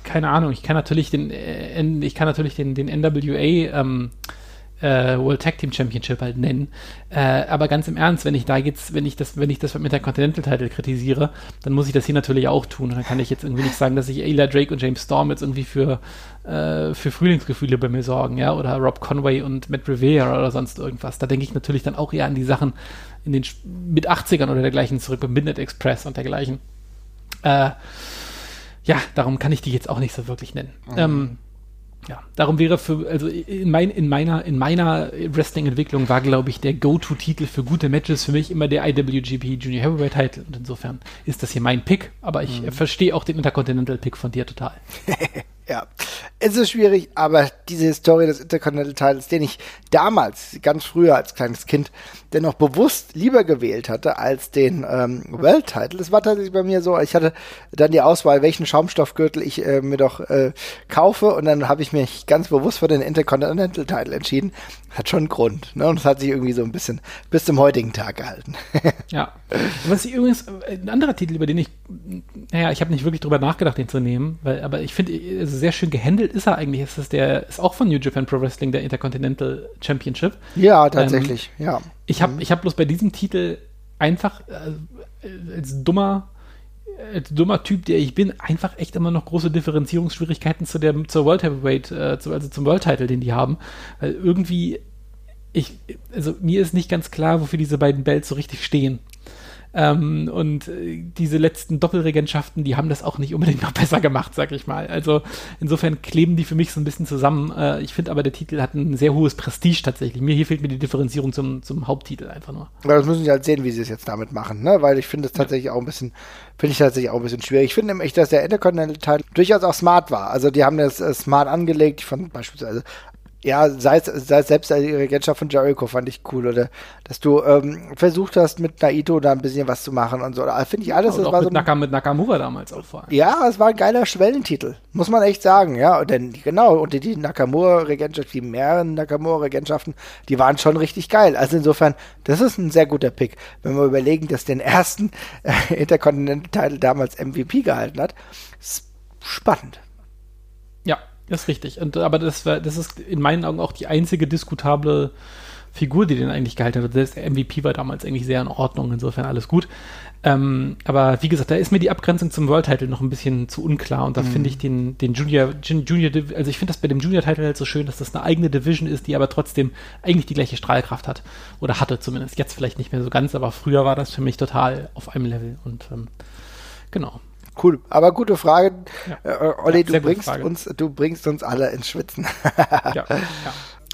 keine Ahnung, ich kann natürlich den, äh, ich kann natürlich den, den NWA, ähm, äh, World Tag Team Championship halt nennen. Äh, aber ganz im Ernst, wenn ich da jetzt, wenn ich das, wenn ich das mit der Continental Title kritisiere, dann muss ich das hier natürlich auch tun. Und dann kann ich jetzt irgendwie nicht sagen, dass ich Ayla Drake und James Storm jetzt irgendwie für, äh, für Frühlingsgefühle bei mir sorgen, ja, oder Rob Conway und Matt Rivera oder sonst irgendwas. Da denke ich natürlich dann auch eher an die Sachen in den mit 80ern oder dergleichen zurück, beim Midnight Express und dergleichen. Äh, ja, darum kann ich die jetzt auch nicht so wirklich nennen. Mhm. Ähm, ja, darum wäre für, also in, mein, in meiner, in meiner Wrestling-Entwicklung war, glaube ich, der Go-To-Titel für gute Matches für mich immer der IWGP Junior Heavyweight Title. Und insofern ist das hier mein Pick, aber ich mhm. verstehe auch den Intercontinental-Pick von dir total. Ja, es ist schwierig, aber diese Historie des Intercontinental-Titles, den ich damals, ganz früher als kleines Kind, dennoch bewusst lieber gewählt hatte als den ähm, World-Title. Das war tatsächlich bei mir so, ich hatte dann die Auswahl, welchen Schaumstoffgürtel ich äh, mir doch äh, kaufe und dann habe ich mich ganz bewusst für den Intercontinental-Title entschieden. Hat schon einen Grund, ne? Und es hat sich irgendwie so ein bisschen bis zum heutigen Tag gehalten. ja. Was ich übrigens, äh, ein anderer Titel, über den ich, naja, ich habe nicht wirklich drüber nachgedacht, den zu nehmen, weil, aber ich finde, also sehr schön gehandelt ist er eigentlich. Es ist der, ist auch von New Japan Pro Wrestling, der Intercontinental Championship. Ja, tatsächlich, ähm, ja. Ich habe mhm. ich hab bloß bei diesem Titel einfach äh, als dummer als dummer Typ, der ich bin, einfach echt immer noch große Differenzierungsschwierigkeiten zu der, zur World Heavyweight, äh, zu, also zum World Title, den die haben. Weil irgendwie, ich, also mir ist nicht ganz klar, wofür diese beiden Belts so richtig stehen. Ähm, und äh, diese letzten Doppelregentschaften, die haben das auch nicht unbedingt noch besser gemacht, sag ich mal. Also insofern kleben die für mich so ein bisschen zusammen. Äh, ich finde aber, der Titel hat ein sehr hohes Prestige tatsächlich. Mir hier fehlt mir die Differenzierung zum, zum Haupttitel einfach nur. Aber das müssen sie halt sehen, wie sie es jetzt damit machen, ne? Weil ich finde es tatsächlich ja. auch ein bisschen, finde ich tatsächlich auch ein bisschen schwierig. Ich finde nämlich, dass der Intercontinental durchaus auch smart war. Also die haben das äh, smart angelegt. Ich fand beispielsweise ja, sei es, sei es selbst die Regentschaft von Jericho fand ich cool, oder dass du ähm, versucht hast, mit Naito da ein bisschen was zu machen und so. Finde ich alles. Ja, das war mit, so Naka, mit Nakamura damals auch vor allem. Ja, es war ein geiler Schwellentitel, muss man echt sagen, ja. Denn genau, und die Nakamura-Regentschaft, die mehreren Nakamura-Regentschaften, die waren schon richtig geil. Also insofern, das ist ein sehr guter Pick. Wenn wir überlegen, dass den ersten äh, Intercontinental-Titel damals MVP gehalten hat, ist spannend. Das ist richtig. Und, aber das, war, das ist in meinen Augen auch die einzige diskutable Figur, die den eigentlich gehalten hat. Selbst der MVP war damals eigentlich sehr in Ordnung, insofern alles gut. Ähm, aber wie gesagt, da ist mir die Abgrenzung zum World Title noch ein bisschen zu unklar und da mhm. finde ich den, den Junior, Junior, also ich finde das bei dem Junior Title halt so schön, dass das eine eigene Division ist, die aber trotzdem eigentlich die gleiche Strahlkraft hat. Oder hatte zumindest. Jetzt vielleicht nicht mehr so ganz, aber früher war das für mich total auf einem Level und ähm, genau. Cool, aber gute Frage. Ja. Äh, Olli, ja, du bringst uns, du bringst uns alle ins Schwitzen. ja, ja.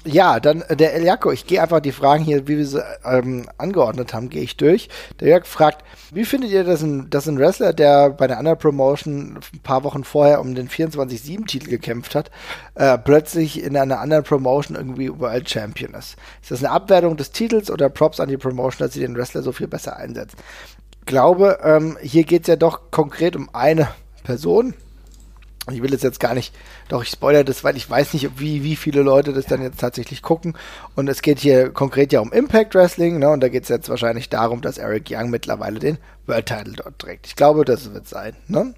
Ja, dann äh, der Eliako, ich gehe einfach die Fragen hier, wie wir sie ähm, angeordnet haben, gehe ich durch. Der Jörg fragt, wie findet ihr, dass ein, dass ein Wrestler, der bei einer anderen Promotion ein paar Wochen vorher um den 24-7-Titel gekämpft hat, äh, plötzlich in einer anderen Promotion irgendwie World Champion ist? Ist das eine Abwertung des Titels oder Props an die Promotion, dass sie den Wrestler so viel besser einsetzt? Glaube, ähm, hier geht es ja doch konkret um eine Person, ich will es jetzt gar nicht, doch ich spoilere das, weil ich weiß nicht, wie, wie viele Leute das dann jetzt tatsächlich gucken. Und es geht hier konkret ja um Impact Wrestling, ne? Und da geht es jetzt wahrscheinlich darum, dass Eric Young mittlerweile den World Title dort trägt. Ich glaube, das wird sein, ne?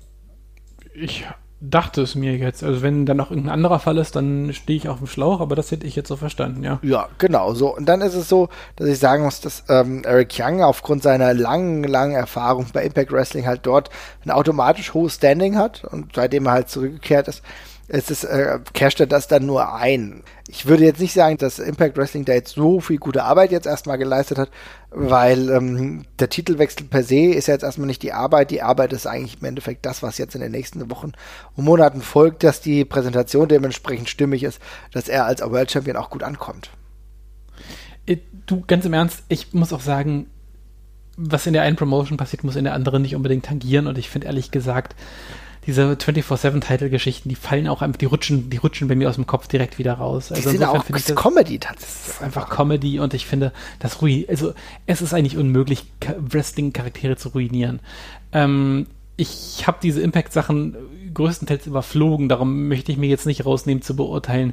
Ich dachte es mir jetzt. Also wenn dann noch irgendein anderer Fall ist, dann stehe ich auf dem Schlauch, aber das hätte ich jetzt so verstanden, ja. Ja, genau so. Und dann ist es so, dass ich sagen muss, dass ähm, Eric Young aufgrund seiner langen, langen Erfahrung bei Impact Wrestling halt dort ein automatisch hohes Standing hat und seitdem er halt zurückgekehrt ist, es ist, äh, casht er das dann nur ein. Ich würde jetzt nicht sagen, dass Impact Wrestling da jetzt so viel gute Arbeit jetzt erstmal geleistet hat, weil ähm, der Titelwechsel per se ist ja jetzt erstmal nicht die Arbeit. Die Arbeit ist eigentlich im Endeffekt das, was jetzt in den nächsten Wochen und Monaten folgt, dass die Präsentation dementsprechend stimmig ist, dass er als World Champion auch gut ankommt. Äh, du, ganz im Ernst, ich muss auch sagen, was in der einen Promotion passiert, muss in der anderen nicht unbedingt tangieren und ich finde ehrlich gesagt, diese 24-7-Title-Geschichten, die fallen auch einfach, die rutschen, die rutschen bei mir aus dem Kopf direkt wieder raus. Also die sind auch das, Comedy tatsächlich. ist einfach Comedy und ich finde, das ruiniert, also es ist eigentlich unmöglich, Wrestling-Charaktere zu ruinieren. Ähm, ich habe diese Impact-Sachen größtenteils überflogen, darum möchte ich mir jetzt nicht rausnehmen zu beurteilen,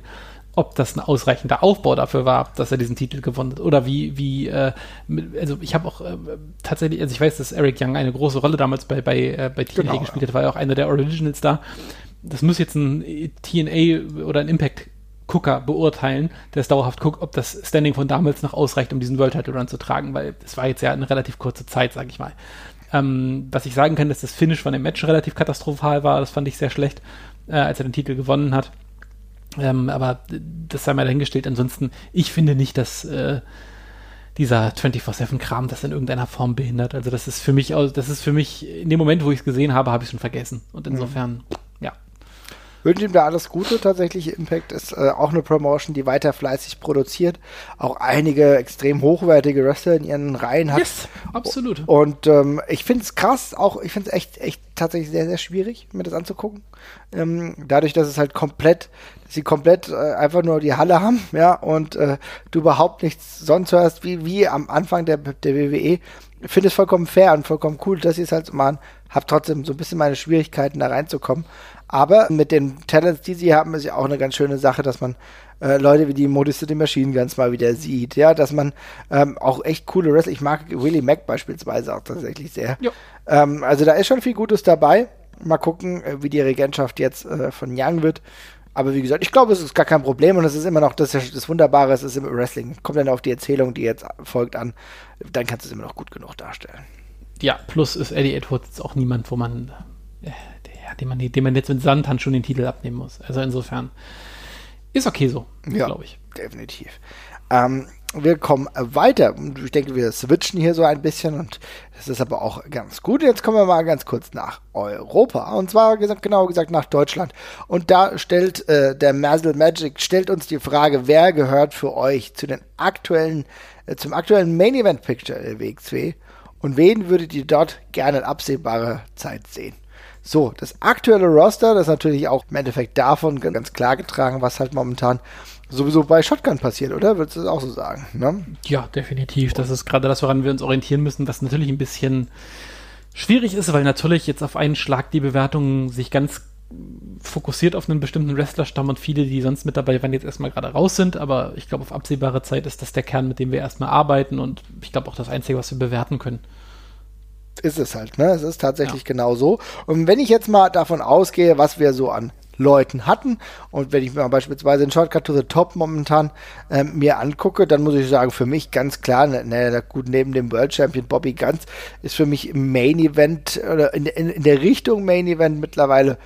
ob das ein ausreichender Aufbau dafür war, dass er diesen Titel gewonnen hat. Oder wie, wie, äh, also ich habe auch äh, tatsächlich, also ich weiß, dass Eric Young eine große Rolle damals bei, bei, äh, bei TNA genau, gespielt hat, war ja auch einer der Originals da. Das muss jetzt ein TNA oder ein Impact Gucker beurteilen, der es dauerhaft guckt, ob das Standing von damals noch ausreicht, um diesen World Title Run zu tragen, weil es war jetzt ja eine relativ kurze Zeit, sage ich mal. Ähm, was ich sagen kann, dass das Finish von dem Match relativ katastrophal war, das fand ich sehr schlecht, äh, als er den Titel gewonnen hat. Ähm, aber das sei mal dahingestellt. Ansonsten, ich finde nicht, dass äh, dieser 24-7-Kram das in irgendeiner Form behindert. Also das ist für mich, das ist für mich, in dem Moment, wo ich es gesehen habe, habe ich es schon vergessen. Und insofern, mhm. ja wünsche ihm da alles Gute. Tatsächlich, Impact ist äh, auch eine Promotion, die weiter fleißig produziert, auch einige extrem hochwertige Wrestler in ihren Reihen hat. Yes, absolut. Und ähm, ich finde es krass, auch ich finde es echt, echt tatsächlich sehr, sehr schwierig, mir das anzugucken. Ähm, dadurch, dass es halt komplett, sie komplett äh, einfach nur die Halle haben, ja, und äh, du überhaupt nichts sonst hörst, wie, wie am Anfang der, der WWE, finde es vollkommen fair und vollkommen cool, dass sie es halt so machen. Hab trotzdem so ein bisschen meine Schwierigkeiten, da reinzukommen. Aber mit den Talents, die sie haben, ist ja auch eine ganz schöne Sache, dass man äh, Leute wie die Modus City Machine ganz mal wieder sieht. Ja, dass man ähm, auch echt coole Wrestler, ich mag Willie Mack beispielsweise auch tatsächlich sehr. Ähm, also da ist schon viel Gutes dabei. Mal gucken, äh, wie die Regentschaft jetzt äh, von Young wird. Aber wie gesagt, ich glaube, es ist gar kein Problem und es ist immer noch das, das Wunderbare, es ist im Wrestling. Kommt dann auf die Erzählung, die jetzt folgt, an. Dann kannst du es immer noch gut genug darstellen. Ja, plus ist Eddie Edwards auch niemand, wo man äh, dem man, dem man jetzt mit Sandhandschuhen den Titel abnehmen muss. Also insofern ist okay so, ja, glaube ich. Definitiv. Ähm, wir kommen weiter. Ich denke, wir switchen hier so ein bisschen und das ist aber auch ganz gut. Jetzt kommen wir mal ganz kurz nach Europa und zwar gesagt, genau gesagt nach Deutschland. Und da stellt äh, der Mazel Magic stellt uns die Frage, wer gehört für euch zu den aktuellen, äh, zum aktuellen Main Event Picture der WXW und wen würdet ihr dort gerne in absehbarer Zeit sehen? So, das aktuelle Roster, das ist natürlich auch im Endeffekt davon ganz klar getragen, was halt momentan sowieso bei Shotgun passiert, oder? Würdest du das auch so sagen? Ne? Ja, definitiv. Das ist gerade das, woran wir uns orientieren müssen, was natürlich ein bisschen schwierig ist, weil natürlich jetzt auf einen Schlag die Bewertung sich ganz fokussiert auf einen bestimmten Wrestlerstamm und viele, die sonst mit dabei waren, jetzt erstmal gerade raus sind. Aber ich glaube, auf absehbare Zeit ist das der Kern, mit dem wir erstmal arbeiten und ich glaube auch das Einzige, was wir bewerten können ist es halt, ne? Es ist tatsächlich ja. genau so. Und wenn ich jetzt mal davon ausgehe, was wir so an Leuten hatten. Und wenn ich mir beispielsweise den Shortcut to the Top momentan ähm, mir angucke, dann muss ich sagen, für mich ganz klar, ne, ne, gut, neben dem World Champion Bobby Guns ist für mich im Main Event oder in, in, in der Richtung Main Event mittlerweile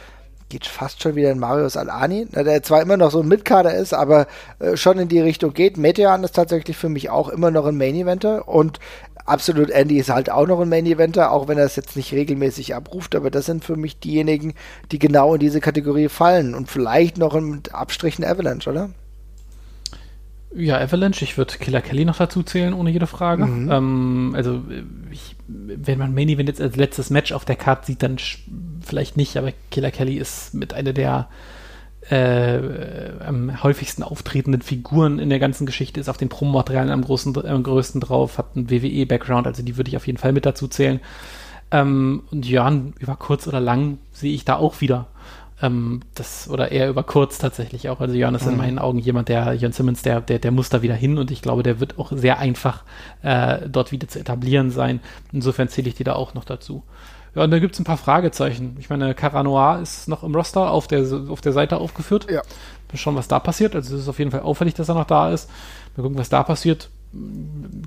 geht fast schon wieder in Marius Alani, der zwar immer noch so ein Mitkader ist, aber äh, schon in die Richtung geht. Metean ist tatsächlich für mich auch immer noch ein Main Eventer und absolut Andy ist halt auch noch ein Main Eventer, auch wenn er es jetzt nicht regelmäßig abruft, aber das sind für mich diejenigen, die genau in diese Kategorie fallen und vielleicht noch mit Abstrichen Avalanche, oder? Ja, Avalanche, ich würde Killer Kelly noch dazu zählen, ohne jede Frage. Mhm. Ähm, also, ich, wenn man Main Event jetzt als letztes Match auf der Karte sieht, dann vielleicht nicht, aber Killer Kelly ist mit einer der äh, am häufigsten auftretenden Figuren in der ganzen Geschichte, ist auf den Promomaterialien am, großen, am größten drauf, hat einen WWE-Background, also die würde ich auf jeden Fall mit dazu zählen. Ähm, und Jörn, über kurz oder lang sehe ich da auch wieder. Ähm, das, oder eher über kurz tatsächlich auch. Also Jörn ist mhm. in meinen Augen jemand, der, Jörn Simmons, der, der, der muss da wieder hin und ich glaube, der wird auch sehr einfach äh, dort wieder zu etablieren sein. Insofern zähle ich die da auch noch dazu. Ja, und da gibt es ein paar Fragezeichen. Ich meine, Caranoir ist noch im Roster auf der, auf der Seite aufgeführt. Ja. Mal schauen, was da passiert. Also es ist auf jeden Fall auffällig, dass er noch da ist. Mal gucken, was da passiert.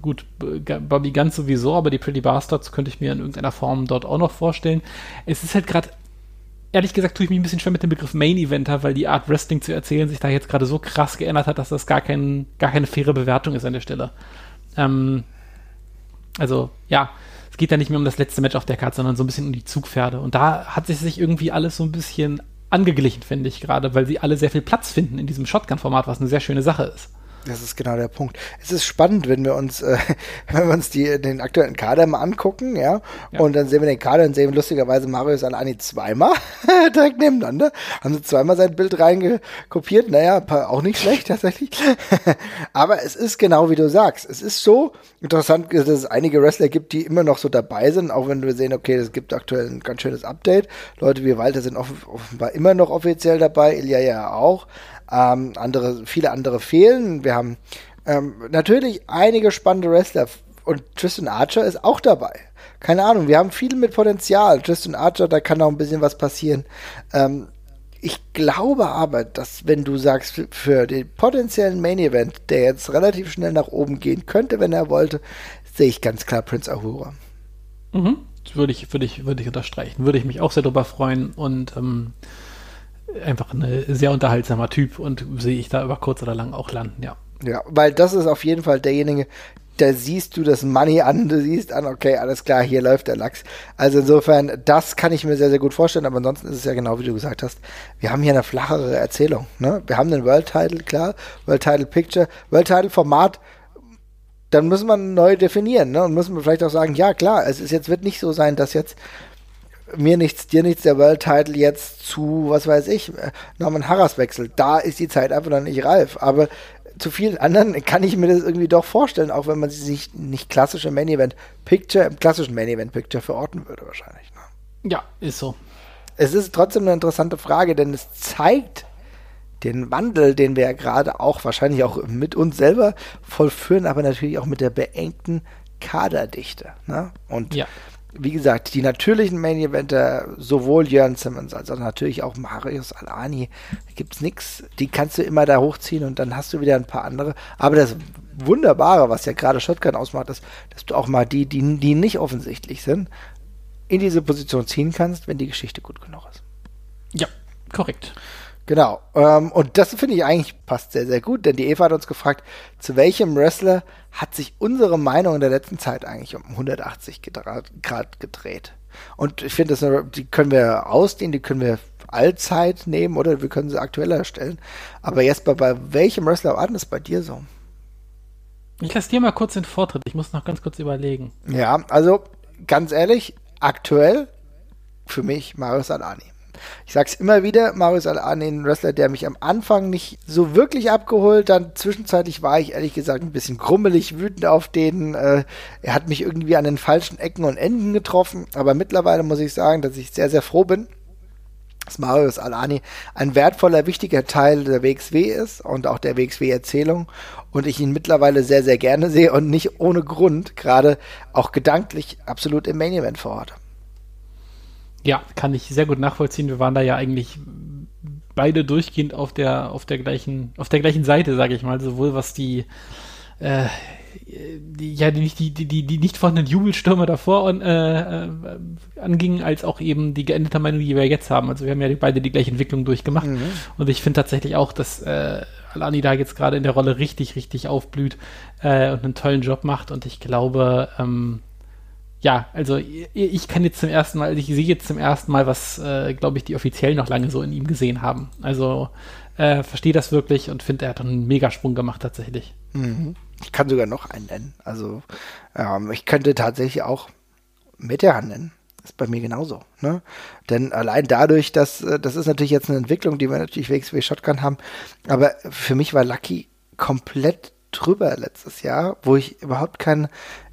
Gut, Bobby ganz sowieso, aber die Pretty Bastards könnte ich mir in irgendeiner Form dort auch noch vorstellen. Es ist halt gerade ehrlich gesagt tue ich mich ein bisschen schwer mit dem Begriff Main Eventer, weil die Art Wrestling zu erzählen sich da jetzt gerade so krass geändert hat, dass das gar, kein, gar keine faire Bewertung ist an der Stelle. Ähm, also, ja, geht ja nicht mehr um das letzte Match auf der Karte, sondern so ein bisschen um die Zugpferde. Und da hat sich sich irgendwie alles so ein bisschen angeglichen, finde ich gerade, weil sie alle sehr viel Platz finden in diesem Shotgun-Format, was eine sehr schöne Sache ist. Das ist genau der Punkt. Es ist spannend, wenn wir uns, äh, wenn wir uns die, den aktuellen Kader mal angucken, ja, ja. und dann sehen wir den Kader und sehen lustigerweise Marius Alani zweimal direkt nebeneinander. Haben sie zweimal sein Bild reingekopiert. Naja, auch nicht schlecht tatsächlich. Aber es ist genau wie du sagst. Es ist so interessant, dass es einige Wrestler gibt, die immer noch so dabei sind, auch wenn wir sehen, okay, es gibt aktuell ein ganz schönes Update. Leute wie Walter sind offenbar immer noch offiziell dabei, Ilya ja auch. Ähm, andere, viele andere fehlen. Wir haben ähm, natürlich einige spannende Wrestler und Tristan Archer ist auch dabei. Keine Ahnung, wir haben viel mit Potenzial. Tristan Archer, da kann noch ein bisschen was passieren. Ähm, ich glaube aber, dass wenn du sagst, für den potenziellen Main Event, der jetzt relativ schnell nach oben gehen könnte, wenn er wollte, sehe ich ganz klar Prince Ahura. Mhm. Würde ich, würde ich, würde ich unterstreichen. Würde ich mich auch sehr darüber freuen und ähm, einfach ein sehr unterhaltsamer Typ und sehe ich da über kurz oder lang auch landen, ja. Ja, weil das ist auf jeden Fall derjenige, da siehst du das Money an, du siehst an, okay, alles klar, hier läuft der Lachs. Also insofern, das kann ich mir sehr, sehr gut vorstellen, aber ansonsten ist es ja genau wie du gesagt hast, wir haben hier eine flachere Erzählung. Ne? Wir haben den World Title, klar, World Title Picture, World Title Format, dann müssen wir neu definieren, ne? Und müssen wir vielleicht auch sagen, ja klar, es ist jetzt, wird nicht so sein, dass jetzt mir nichts, dir nichts, der World Title jetzt zu, was weiß ich, äh, Norman Harras wechselt. Da ist die Zeit einfach noch nicht reif. Aber zu vielen anderen kann ich mir das irgendwie doch vorstellen, auch wenn man sich nicht klassische Main Event Picture, im klassischen Main Event Picture verorten würde wahrscheinlich. Ne? Ja, ist so. Es ist trotzdem eine interessante Frage, denn es zeigt den Wandel, den wir ja gerade auch wahrscheinlich auch mit uns selber vollführen, aber natürlich auch mit der beengten Kaderdichte. Ne? Und ja wie gesagt, die natürlichen Main Eventer, sowohl Jörn Simmons als auch natürlich auch Marius Alani, da gibt's nix. Die kannst du immer da hochziehen und dann hast du wieder ein paar andere. Aber das Wunderbare, was ja gerade Shotgun ausmacht, ist, dass du auch mal die, die, die nicht offensichtlich sind, in diese Position ziehen kannst, wenn die Geschichte gut genug ist. Ja, korrekt. Genau. Ähm, und das finde ich eigentlich passt sehr, sehr gut, denn die Eva hat uns gefragt, zu welchem Wrestler hat sich unsere Meinung in der letzten Zeit eigentlich um 180 Grad gedreht? Und ich finde, die können wir ausdehnen, die können wir allzeit nehmen oder wir können sie aktueller stellen. Aber jetzt bei, bei welchem Wrestler war das bei dir so? Ich lasse dir mal kurz den Vortritt. Ich muss noch ganz kurz überlegen. Ja, also ganz ehrlich, aktuell für mich Marius Alani. Ich sag's immer wieder, Marius Alani, ein Wrestler, der mich am Anfang nicht so wirklich abgeholt, dann zwischenzeitlich war ich ehrlich gesagt ein bisschen krummelig, wütend auf den. Äh, er hat mich irgendwie an den falschen Ecken und Enden getroffen, aber mittlerweile muss ich sagen, dass ich sehr, sehr froh bin, dass Marius Alani ein wertvoller, wichtiger Teil der WXW ist und auch der WXW-Erzählung und ich ihn mittlerweile sehr, sehr gerne sehe und nicht ohne Grund gerade auch gedanklich absolut im Main Event vor Ort. Ja, kann ich sehr gut nachvollziehen. Wir waren da ja eigentlich beide durchgehend auf der, auf der gleichen, auf der gleichen Seite, sage ich mal, sowohl was die, äh, die, ja, die, die, die, die, nicht vorhandenen Jubelstürme davor und, äh, äh, angingen, als auch eben die geendete Meinung, die wir jetzt haben. Also wir haben ja beide die gleiche Entwicklung durchgemacht. Mhm. Und ich finde tatsächlich auch, dass äh, Alani da jetzt gerade in der Rolle richtig, richtig aufblüht äh, und einen tollen Job macht. Und ich glaube, ähm, ja, also ich kann jetzt zum ersten Mal, ich sehe jetzt zum ersten Mal, was, äh, glaube ich, die offiziell noch lange so in ihm gesehen haben. Also äh, verstehe das wirklich und finde, er hat einen Megasprung gemacht tatsächlich. Mhm. Ich kann sogar noch einen nennen. Also ähm, ich könnte tatsächlich auch Metehan nennen. Ist bei mir genauso. Ne? Denn allein dadurch, dass äh, das ist natürlich jetzt eine Entwicklung, die wir natürlich WXW Shotgun haben, aber für mich war Lucky komplett drüber letztes Jahr, wo ich überhaupt kein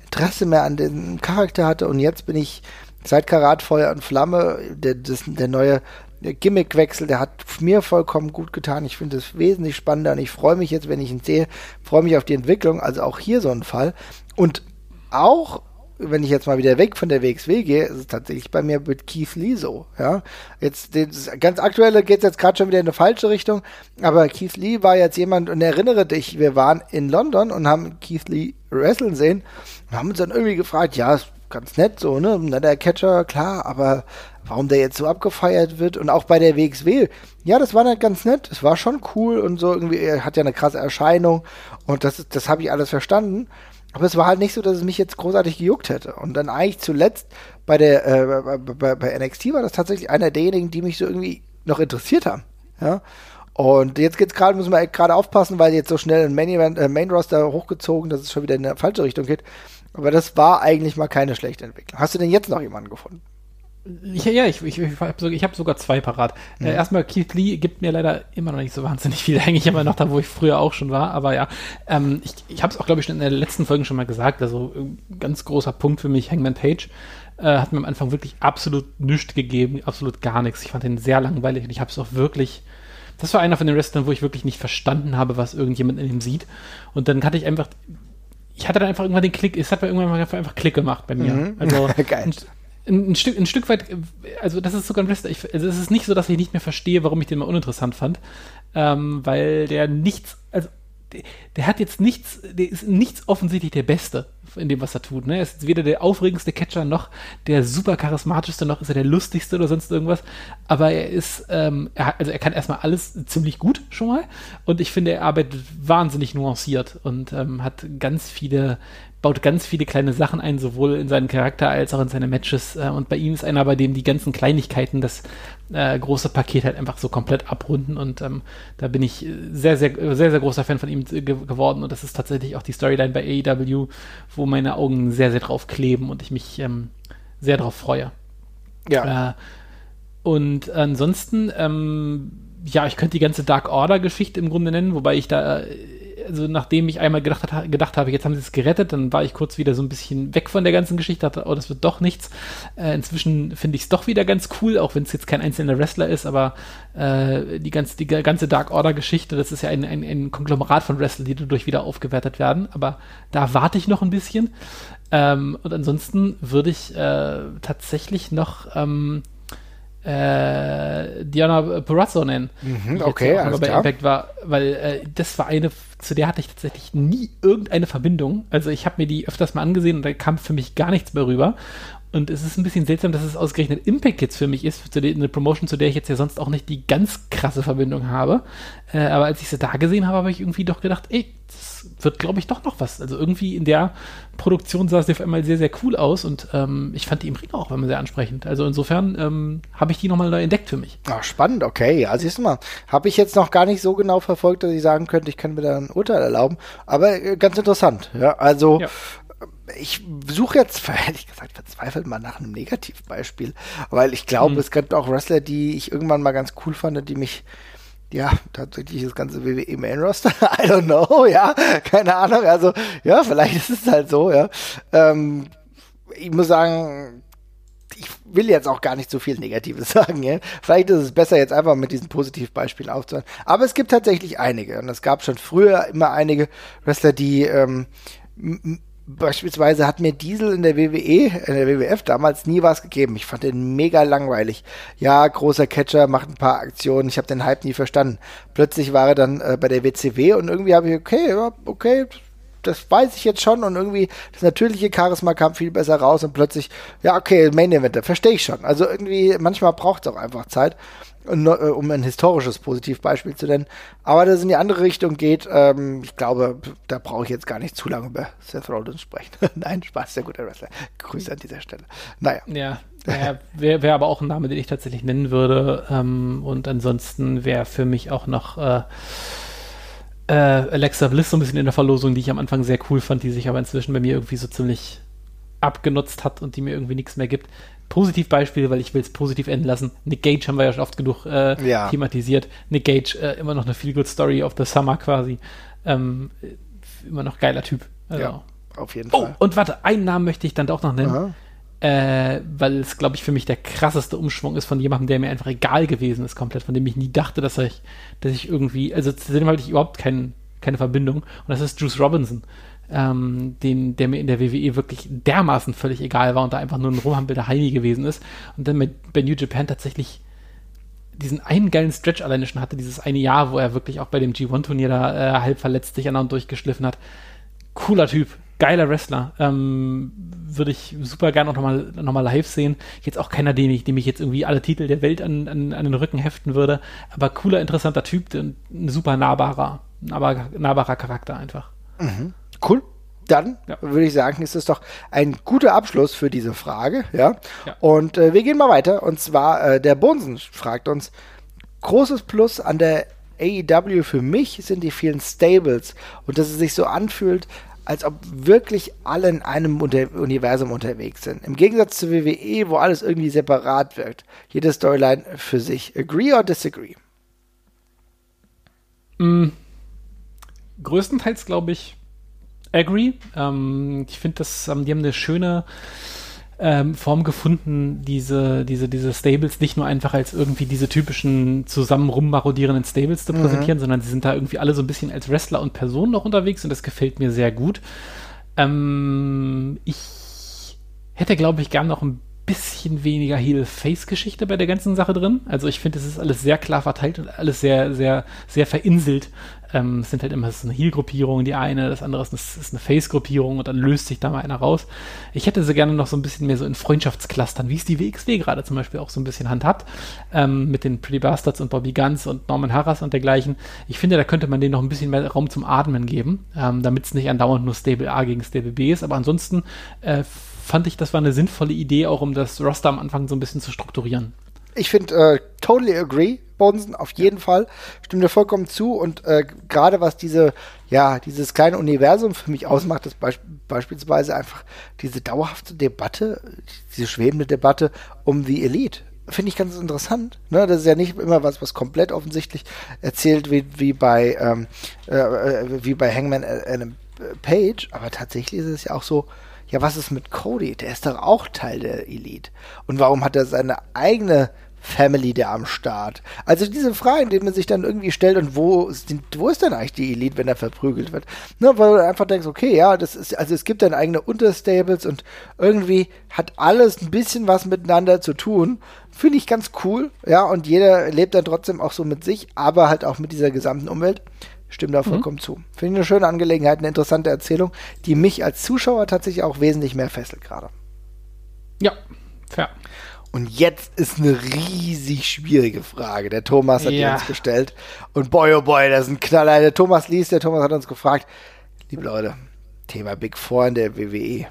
Interesse mehr an dem Charakter hatte und jetzt bin ich seit Karat Feuer und Flamme, der, das, der neue Gimmickwechsel, der hat mir vollkommen gut getan. Ich finde es wesentlich spannender und ich freue mich jetzt, wenn ich ihn sehe, freue mich auf die Entwicklung. Also auch hier so ein Fall. Und auch wenn ich jetzt mal wieder weg von der WXW gehe, ist es tatsächlich bei mir mit Keith Lee so. Ja, jetzt das ganz aktuelle geht es jetzt gerade schon wieder in eine falsche Richtung, aber Keith Lee war jetzt jemand und erinnere dich, wir waren in London und haben Keith Lee wrestlen sehen und haben uns dann irgendwie gefragt, ja, ist ganz nett so, ne, der Catcher, klar, aber warum der jetzt so abgefeiert wird und auch bei der WXW, ja, das war nicht ganz nett, es war schon cool und so irgendwie, er hat ja eine krasse Erscheinung und das, das habe ich alles verstanden. Aber es war halt nicht so, dass es mich jetzt großartig gejuckt hätte. Und dann eigentlich zuletzt bei der äh, bei, bei NXT war das tatsächlich einer derjenigen, die mich so irgendwie noch interessiert haben. Ja. Und jetzt geht's gerade, müssen wir gerade aufpassen, weil jetzt so schnell ein Main, Event, äh, Main Roster hochgezogen, dass es schon wieder in eine falsche Richtung geht. Aber das war eigentlich mal keine schlechte Entwicklung. Hast du denn jetzt noch jemanden gefunden? Ja, ja, ich, ich, ich habe sogar, hab sogar zwei parat. Äh, mhm. Äh, erstmal, Keith Lee gibt mir leider immer noch nicht so wahnsinnig viel, eigentlich immer noch da, wo ich früher auch schon war. Aber ja, ähm, ich, ich habe es auch, glaube ich, schon in der letzten Folge schon mal gesagt. Also äh, ganz großer Punkt für mich, Hangman Page äh, hat mir am Anfang wirklich absolut nichts gegeben, absolut gar nichts. Ich fand den sehr langweilig und ich habe es auch wirklich das war einer von den Wrestlern, wo ich wirklich nicht verstanden habe, was irgendjemand in ihm sieht. Und dann hatte ich einfach, ich hatte dann einfach irgendwann den Klick, es hat mir irgendwann einfach Klick gemacht bei mir. Mhm. Also Geil ein, ein, Stück, ein Stück weit, also das ist sogar ein Wrestler, ich, also es ist nicht so, dass ich nicht mehr verstehe, warum ich den mal uninteressant fand, ähm, weil der nichts, also der, der, hat jetzt nichts, der ist nichts offensichtlich der Beste in dem, was er tut. Ne? Er ist weder der aufregendste Catcher noch der super charismatischste, noch ist er der lustigste oder sonst irgendwas. Aber er ist, ähm, er, also er kann erstmal alles ziemlich gut schon mal. Und ich finde, er arbeitet wahnsinnig nuanciert und ähm, hat ganz viele baut ganz viele kleine Sachen ein, sowohl in seinen Charakter als auch in seine Matches. Äh, und bei ihm ist einer, bei dem die ganzen Kleinigkeiten das äh, große Paket halt einfach so komplett abrunden. Und ähm, da bin ich sehr, sehr, sehr, sehr großer Fan von ihm ge geworden. Und das ist tatsächlich auch die Storyline bei AEW, wo meine Augen sehr, sehr drauf kleben und ich mich ähm, sehr drauf freue. Ja. Äh, und ansonsten, ähm, ja, ich könnte die ganze Dark Order-Geschichte im Grunde nennen, wobei ich da äh, also nachdem ich einmal gedacht, gedacht habe, jetzt haben sie es gerettet, dann war ich kurz wieder so ein bisschen weg von der ganzen Geschichte, dachte, oh, das wird doch nichts. Äh, inzwischen finde ich es doch wieder ganz cool, auch wenn es jetzt kein einzelner Wrestler ist, aber äh, die, ganze, die ganze Dark Order-Geschichte, das ist ja ein, ein, ein Konglomerat von Wrestlern, die dadurch wieder aufgewertet werden, aber da warte ich noch ein bisschen. Ähm, und ansonsten würde ich äh, tatsächlich noch ähm, äh, Diana Perazzo nennen. Mhm, okay, ja bei klar. Impact war, weil äh, das war eine, zu der hatte ich tatsächlich nie irgendeine Verbindung. Also ich habe mir die öfters mal angesehen und da kam für mich gar nichts mehr rüber. Und es ist ein bisschen seltsam, dass es ausgerechnet Impact jetzt für mich ist, für eine Promotion, zu der ich jetzt ja sonst auch nicht die ganz krasse Verbindung habe. Äh, aber als ich sie da gesehen habe, habe ich irgendwie doch gedacht, ey, das wird, glaube ich, doch noch was. Also irgendwie in der Produktion sah es auf einmal sehr, sehr cool aus und ähm, ich fand die im Ring auch immer sehr ansprechend. Also insofern ähm, habe ich die nochmal neu entdeckt für mich. Ach, spannend, okay. Ja, siehst du mal. Habe ich jetzt noch gar nicht so genau verfolgt, dass ich sagen könnte, ich kann mir da ein Urteil erlauben. Aber äh, ganz interessant. Ja, also ja ich suche jetzt, ehrlich gesagt, verzweifelt mal nach einem Negativbeispiel, weil ich glaube, mhm. es gibt auch Wrestler, die ich irgendwann mal ganz cool fand, die mich, ja, tatsächlich das ganze WWE Main Roster, I don't know, ja, keine Ahnung, also, ja, vielleicht ist es halt so, ja. Ähm, ich muss sagen, ich will jetzt auch gar nicht so viel Negatives sagen, ja. Vielleicht ist es besser, jetzt einfach mit diesen Positivbeispielen aufzuhören. Aber es gibt tatsächlich einige und es gab schon früher immer einige Wrestler, die ähm, Beispielsweise hat mir Diesel in der WWE, in der WWF damals nie was gegeben. Ich fand den mega langweilig. Ja, großer Catcher, macht ein paar Aktionen. Ich habe den Hype nie verstanden. Plötzlich war er dann äh, bei der WCW und irgendwie habe ich, okay, okay, das weiß ich jetzt schon und irgendwie das natürliche Charisma kam viel besser raus und plötzlich, ja, okay, Main Event, verstehe ich schon. Also irgendwie, manchmal braucht es auch einfach Zeit. Äh, um ein historisches Positivbeispiel zu nennen. Aber das in die andere Richtung geht, ähm, ich glaube, da brauche ich jetzt gar nicht zu lange über Seth Rollins sprechen. Nein, Spaß, sehr guter Wrestler. Grüße an dieser Stelle. Naja. Ja, naja, wäre wär aber auch ein Name, den ich tatsächlich nennen würde. Ähm, und ansonsten wäre für mich auch noch äh, äh, Alexa Bliss so ein bisschen in der Verlosung, die ich am Anfang sehr cool fand, die sich aber inzwischen bei mir irgendwie so ziemlich abgenutzt hat und die mir irgendwie nichts mehr gibt. Positivbeispiel, weil ich will es positiv enden lassen. Nick Gage haben wir ja schon oft genug äh, ja. thematisiert. Nick Gage, äh, immer noch eine Feel Good Story of the Summer quasi. Ähm, immer noch geiler Typ. Also. Ja, auf jeden oh, Fall. Oh, und warte, einen Namen möchte ich dann doch noch nennen. Äh, weil es, glaube ich, für mich der krasseste Umschwung ist von jemandem, der mir einfach egal gewesen ist, komplett, von dem ich nie dachte, dass ich, dass ich irgendwie, also zu dem hatte ich überhaupt kein, keine Verbindung. Und das ist Juice Robinson ähm, den, der mir in der WWE wirklich dermaßen völlig egal war und da einfach nur ein rumhampelnder Heini gewesen ist. Und dann mit, bei New Japan tatsächlich diesen einen geilen Stretch alleine schon hatte, dieses eine Jahr, wo er wirklich auch bei dem G1-Turnier da äh, halb verletzt sich an und durchgeschliffen hat. Cooler Typ, geiler Wrestler. Ähm, Würde ich super gerne auch nochmal noch mal live sehen. Jetzt auch keiner, dem ich, dem ich jetzt irgendwie alle Titel der Welt an, an, an den Rücken heften würde. Aber cooler, interessanter Typ ein super nahbarer, nahbarer, nahbarer Charakter einfach. Mhm. Cool. Dann ja. würde ich sagen, ist es doch ein guter Abschluss für diese Frage. Ja. ja. Und äh, wir gehen mal weiter. Und zwar, äh, der Bonsen fragt uns: Großes Plus an der AEW für mich sind die vielen Stables und dass es sich so anfühlt, als ob wirklich alle in einem Unter Universum unterwegs sind. Im Gegensatz zu WWE, wo alles irgendwie separat wirkt. Jede Storyline für sich. Agree or disagree? Mm, größtenteils glaube ich agree. Ähm, ich finde, das, ähm, die haben eine schöne ähm, Form gefunden, diese, diese, diese Stables nicht nur einfach als irgendwie diese typischen zusammen rummarodierenden Stables zu mhm. präsentieren, mhm. sondern sie sind da irgendwie alle so ein bisschen als Wrestler und Personen noch unterwegs und das gefällt mir sehr gut. Ähm, ich hätte, glaube ich, gern noch ein bisschen weniger Heel-Face-Geschichte bei der ganzen Sache drin. Also ich finde, es ist alles sehr klar verteilt und alles sehr, sehr, sehr verinselt. Ähm, es sind halt immer so eine Heal-Gruppierung, die eine, das andere ist eine, eine Face-Gruppierung und dann löst sich da mal einer raus. Ich hätte sie gerne noch so ein bisschen mehr so in Freundschaftsclustern, wie es die WXW gerade zum Beispiel auch so ein bisschen handhabt, ähm, mit den Pretty Bastards und Bobby Guns und Norman Harras und dergleichen. Ich finde, da könnte man denen noch ein bisschen mehr Raum zum Atmen geben, ähm, damit es nicht andauernd nur Stable A gegen Stable B ist, aber ansonsten äh, fand ich, das war eine sinnvolle Idee, auch um das Roster am Anfang so ein bisschen zu strukturieren. Ich finde, äh, totally agree, Bonsen, auf jeden ja. Fall. Stimme dir vollkommen zu und äh, gerade was diese, ja, dieses kleine Universum für mich ausmacht, ist beisp beispielsweise einfach diese dauerhafte Debatte, diese schwebende Debatte um die Elite finde ich ganz interessant. Ne? Das ist ja nicht immer was, was komplett offensichtlich erzählt wird, wie bei, ähm, äh, äh wie bei Hangman Adam Page, aber tatsächlich ist es ja auch so, ja, was ist mit Cody? Der ist doch auch Teil der Elite. Und warum hat er seine eigene Family da am Start? Also diese Fragen, die man sich dann irgendwie stellt und wo, sind, wo ist denn eigentlich die Elite, wenn er verprügelt wird? Ne, weil du einfach denkst, okay, ja, das ist, also es gibt dann eigene Unterstables und irgendwie hat alles ein bisschen was miteinander zu tun. Finde ich ganz cool, ja, und jeder lebt dann trotzdem auch so mit sich, aber halt auch mit dieser gesamten Umwelt. Stimme da vollkommen mhm. zu. Finde ich eine schöne Angelegenheit, eine interessante Erzählung, die mich als Zuschauer tatsächlich auch wesentlich mehr fesselt gerade. Ja, fair. Und jetzt ist eine riesig schwierige Frage. Der Thomas hat ja. die uns gestellt. Und boy, oh boy, das ist ein Knaller. Der Thomas liest, der Thomas hat uns gefragt, liebe Leute, Thema Big Four in der WWE.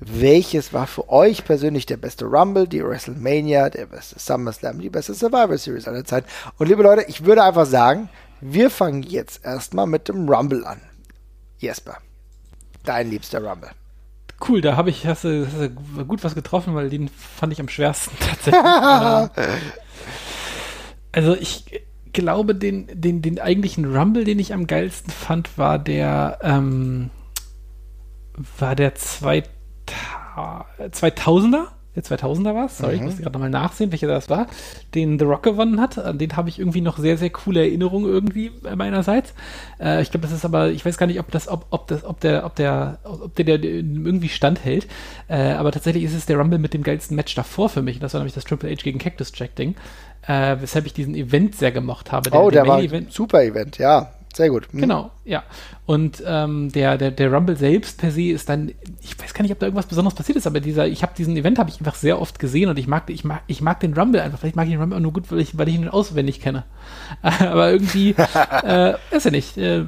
Welches war für euch persönlich der beste Rumble, die WrestleMania, der beste SummerSlam, die beste Survivor Series aller Zeiten? Und liebe Leute, ich würde einfach sagen, wir fangen jetzt erstmal mit dem Rumble an. Jesper, dein liebster Rumble. Cool, da habe ich hast du, hast du gut was getroffen, weil den fand ich am schwersten tatsächlich. also ich glaube, den, den, den eigentlichen Rumble, den ich am geilsten fand, war der ähm, war der 2000er der 2000er war Sorry, mhm. ich muss gerade nochmal nachsehen, welcher das war, den The Rock gewonnen hat. An den habe ich irgendwie noch sehr, sehr coole Erinnerungen irgendwie meinerseits. Äh, ich glaube, das ist aber, ich weiß gar nicht, ob das, ob, ob das, ob der, ob der, ob der, der irgendwie standhält. Äh, aber tatsächlich ist es der Rumble mit dem geilsten Match davor für mich. Das war nämlich das Triple H gegen Cactus Jack Ding. Äh, weshalb ich diesen Event sehr gemocht habe. Der, oh, der, der war ein super Event, ja. Sehr gut. Mhm. Genau, ja. Und ähm, der, der, der Rumble selbst per se ist dann, ich weiß gar nicht, ob da irgendwas Besonderes passiert ist, aber dieser, ich habe diesen Event habe ich einfach sehr oft gesehen und ich mag, ich mag, ich mag den Rumble einfach. Vielleicht mag ich den Rumble auch nur gut, weil ich, weil ich ihn auswendig kenne. aber irgendwie, äh, ist ja nicht. Äh,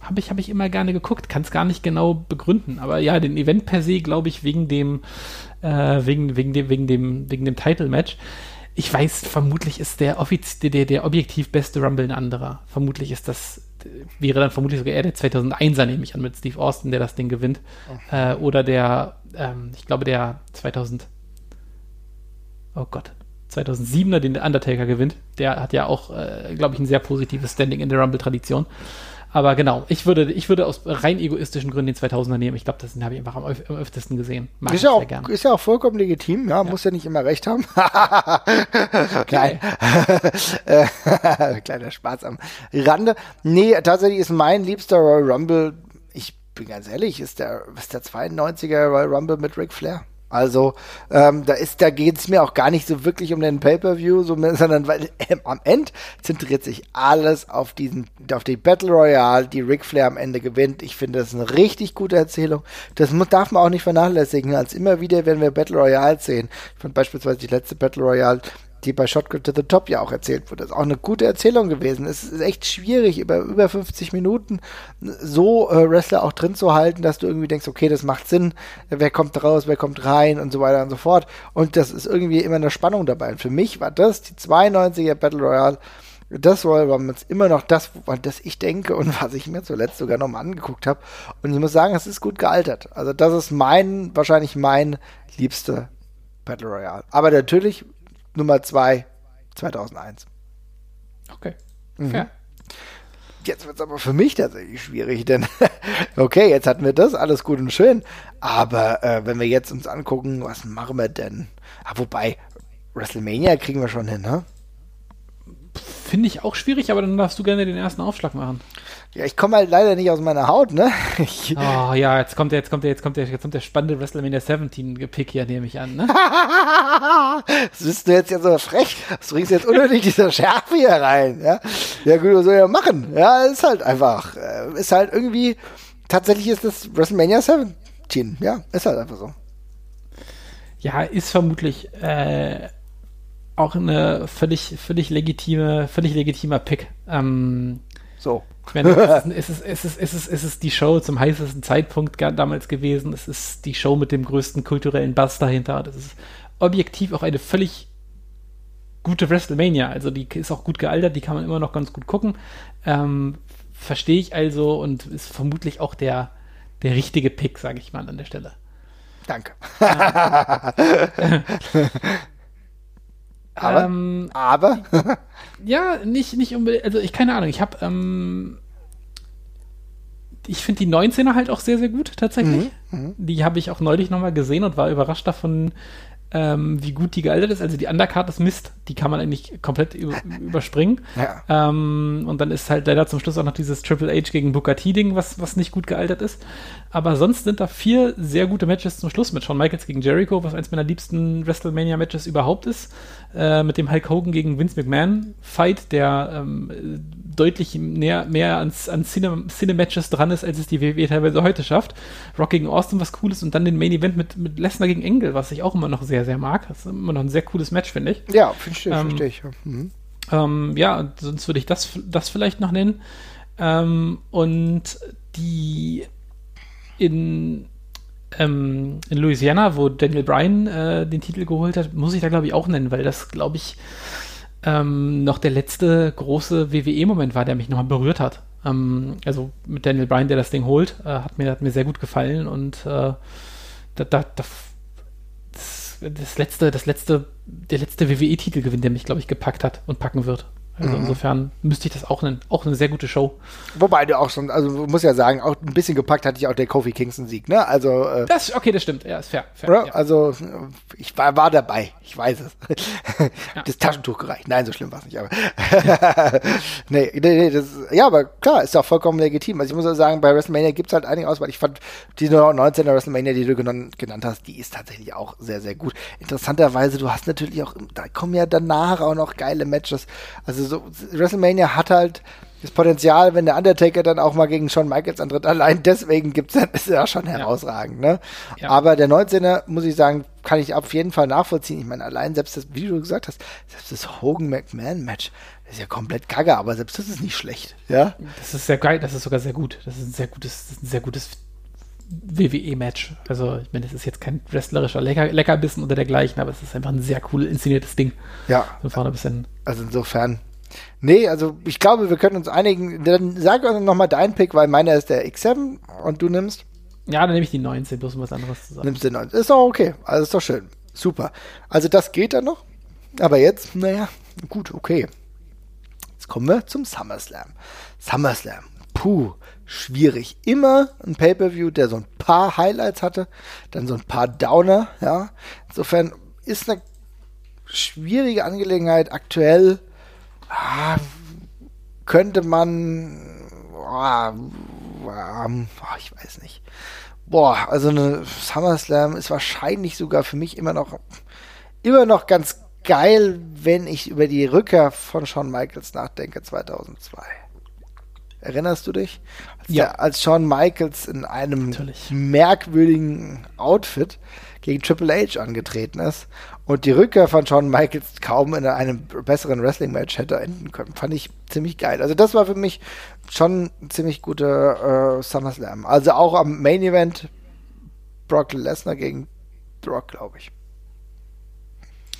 habe ich, hab ich immer gerne geguckt, kann es gar nicht genau begründen. Aber ja, den Event per se, glaube ich, wegen dem, äh, wegen, wegen dem, wegen dem, wegen dem Title-Match ich weiß, vermutlich ist der, offiz der, der objektiv beste Rumble ein anderer. Vermutlich ist das wäre dann vermutlich sogar eher der 2001er, nehme ich an, mit Steve Austin, der das Ding gewinnt. Oh. Äh, oder der, ähm, ich glaube, der 2000, oh Gott, 2007er, den der Undertaker gewinnt. Der hat ja auch, äh, glaube ich, ein sehr positives Standing in der Rumble-Tradition. Aber genau, ich würde, ich würde aus rein egoistischen Gründen den 2000er nehmen. Ich glaube, das habe ich einfach am, öf am öftesten gesehen. Mag ist, ja auch, ist ja auch vollkommen legitim. Ja, ja. muss ja nicht immer recht haben. Klein. Kleiner Spaß am Rande. Nee, tatsächlich ist mein liebster Royal Rumble, ich bin ganz ehrlich, ist der, ist der 92er Royal Rumble mit Ric Flair. Also ähm, da ist, da geht es mir auch gar nicht so wirklich um den Pay-per-View, so, sondern weil äh, am Ende zentriert sich alles auf diesen, auf die Battle Royale, die Ric Flair am Ende gewinnt. Ich finde das ist eine richtig gute Erzählung. Das muss, darf man auch nicht vernachlässigen. Als immer wieder, wenn wir Battle Royale sehen, ich fand beispielsweise die letzte Battle Royale die bei Shotgun to the Top ja auch erzählt wurde. Das ist auch eine gute Erzählung gewesen. Es ist echt schwierig, über über 50 Minuten so äh, Wrestler auch drin zu halten, dass du irgendwie denkst, okay, das macht Sinn, wer kommt raus, wer kommt rein und so weiter und so fort. Und das ist irgendwie immer eine Spannung dabei. Und für mich war das die 92er Battle Royale das Rumble ist immer noch das, an das ich denke und was ich mir zuletzt sogar nochmal angeguckt habe. Und ich muss sagen, es ist gut gealtert. Also das ist mein, wahrscheinlich mein liebster Battle Royale. Aber natürlich Nummer 2 2001. Okay. Mhm. Jetzt wird es aber für mich tatsächlich schwierig, denn okay, jetzt hatten wir das, alles gut und schön, aber äh, wenn wir jetzt uns angucken, was machen wir denn? Ah, wobei, WrestleMania kriegen wir schon hin, ne? Finde ich auch schwierig, aber dann darfst du gerne den ersten Aufschlag machen. Ja, ich komme halt leider nicht aus meiner Haut, ne? Ich oh ja, jetzt kommt der, jetzt kommt der, jetzt kommt der, jetzt kommt der spannende WrestleMania 17 Pick hier, nehme ich an, ne? das bist du jetzt ja so frech. Du bringst jetzt unnötig diese Schärfe hier rein, ja? Ja gut, was soll ich ja machen? Ja, ist halt einfach, äh, ist halt irgendwie, tatsächlich ist das WrestleMania 17, ja, ist halt einfach so. Ja, ist vermutlich, äh, auch eine völlig, völlig legitime, völlig legitimer Pick. Ähm, so. Ich meine, es ist, es, ist, es, ist, es ist die Show zum heißesten Zeitpunkt damals gewesen. Es ist die Show mit dem größten kulturellen Bass dahinter. Das ist objektiv auch eine völlig gute WrestleMania. Also die ist auch gut gealtert, die kann man immer noch ganz gut gucken. Ähm, Verstehe ich also und ist vermutlich auch der, der richtige Pick, sage ich mal an der Stelle. Danke. Aber? Ähm, aber? ja, nicht, nicht unbedingt, also ich keine Ahnung, ich habe, ähm, ich finde die 19er halt auch sehr, sehr gut, tatsächlich. Mhm, mhm. die habe ich auch neulich nochmal gesehen und war überrascht davon, ähm, wie gut die gealtert ist. Also die Undercard ist Mist, die kann man eigentlich komplett über, überspringen. Ja. Ähm, und dann ist halt leider zum Schluss auch noch dieses Triple H gegen Booker T-Ding, was, was nicht gut gealtert ist. Aber sonst sind da vier sehr gute Matches zum Schluss mit Shawn Michaels gegen Jericho, was eins meiner liebsten WrestleMania-Matches überhaupt ist. Äh, mit dem Hulk Hogan gegen Vince McMahon-Fight, der ähm, deutlich näher, mehr ans, an Cine-Matches dran ist, als es die WWE teilweise heute schafft. Rock gegen Austin, was cool ist, und dann den Main-Event mit, mit Lesnar gegen Engel, was ich auch immer noch sehr, sehr mag. Das ist immer noch ein sehr cooles Match, finde ich. Ja, verstehe ähm, versteh ich. Mhm. Ähm, ja, sonst würde ich das, das vielleicht noch nennen. Ähm, und die in, ähm, in Louisiana, wo Daniel Bryan äh, den Titel geholt hat, muss ich da, glaube ich, auch nennen, weil das, glaube ich, ähm, noch der letzte große WWE-Moment war, der mich nochmal berührt hat. Ähm, also mit Daniel Bryan, der das Ding holt, äh, hat, mir, hat mir sehr gut gefallen und äh, da, da, da, das, das, letzte, das letzte, der letzte WWE-Titelgewinn, der mich, glaube ich, gepackt hat und packen wird. Also mhm. insofern müsste ich das auch, eine, auch eine sehr gute Show. Wobei du auch schon, also muss ja sagen, auch ein bisschen gepackt hatte ich auch der Kofi Kingston-Sieg, ne? Also. Äh, das, okay, das stimmt, ja, ist fair. fair ja. Also, ich war, war dabei, ich weiß es. ja. Das Taschentuch gereicht. Nein, so schlimm war es nicht, aber. nee, nee, nee, das, ja, aber klar, ist auch vollkommen legitim. Also ich muss auch sagen, bei WrestleMania gibt es halt einige Auswahl. Ich fand die 19er WrestleMania, die du genannt, genannt hast, die ist tatsächlich auch sehr, sehr gut. Interessanterweise, du hast natürlich auch, da kommen ja danach auch noch geile Matches. Also so, WrestleMania hat halt das Potenzial, wenn der Undertaker dann auch mal gegen Shawn Michaels antritt, allein deswegen gibt's dann, ist ja schon herausragend, ne? Ja. Aber der 19er, muss ich sagen, kann ich auf jeden Fall nachvollziehen. Ich meine, allein selbst das, wie du gesagt hast, selbst das Hogan-McMahon-Match, ist ja komplett gaga, aber selbst das ist nicht schlecht, ja? Das ist sehr geil, das ist sogar sehr gut. Das ist ein sehr gutes, das ist ein sehr gutes WWE-Match. Also, ich meine, es ist jetzt kein wrestlerischer Lecker Leckerbissen oder dergleichen, aber es ist einfach ein sehr cool inszeniertes Ding. Ja. Von vorne bis hin. Also insofern. Nee, also ich glaube, wir können uns einigen. Dann sag uns nochmal deinen Pick, weil meiner ist der X7 und du nimmst. Ja, dann nehme ich die 19, bloß um was anderes zu sagen. Nimmst den 19. Ist doch okay. Also ist doch schön. Super. Also das geht dann noch. Aber jetzt, naja, gut, okay. Jetzt kommen wir zum SummerSlam. SummerSlam. Puh schwierig. Immer ein Pay-per-View, der so ein paar Highlights hatte, dann so ein paar Downer, ja. Insofern ist eine schwierige Angelegenheit. Aktuell ah, könnte man, ah, ah, ich weiß nicht. Boah, also eine SummerSlam ist wahrscheinlich sogar für mich immer noch, immer noch ganz geil, wenn ich über die Rückkehr von Shawn Michaels nachdenke 2002. Erinnerst du dich? Als, ja. Der, als Shawn Michaels in einem Natürlich. merkwürdigen Outfit gegen Triple H angetreten ist und die Rückkehr von Shawn Michaels kaum in einem besseren Wrestling-Match hätte enden können. Fand ich ziemlich geil. Also das war für mich schon ein ziemlich guter äh, SummerSlam. Also auch am Main Event Brock Lesnar gegen Brock, glaube ich.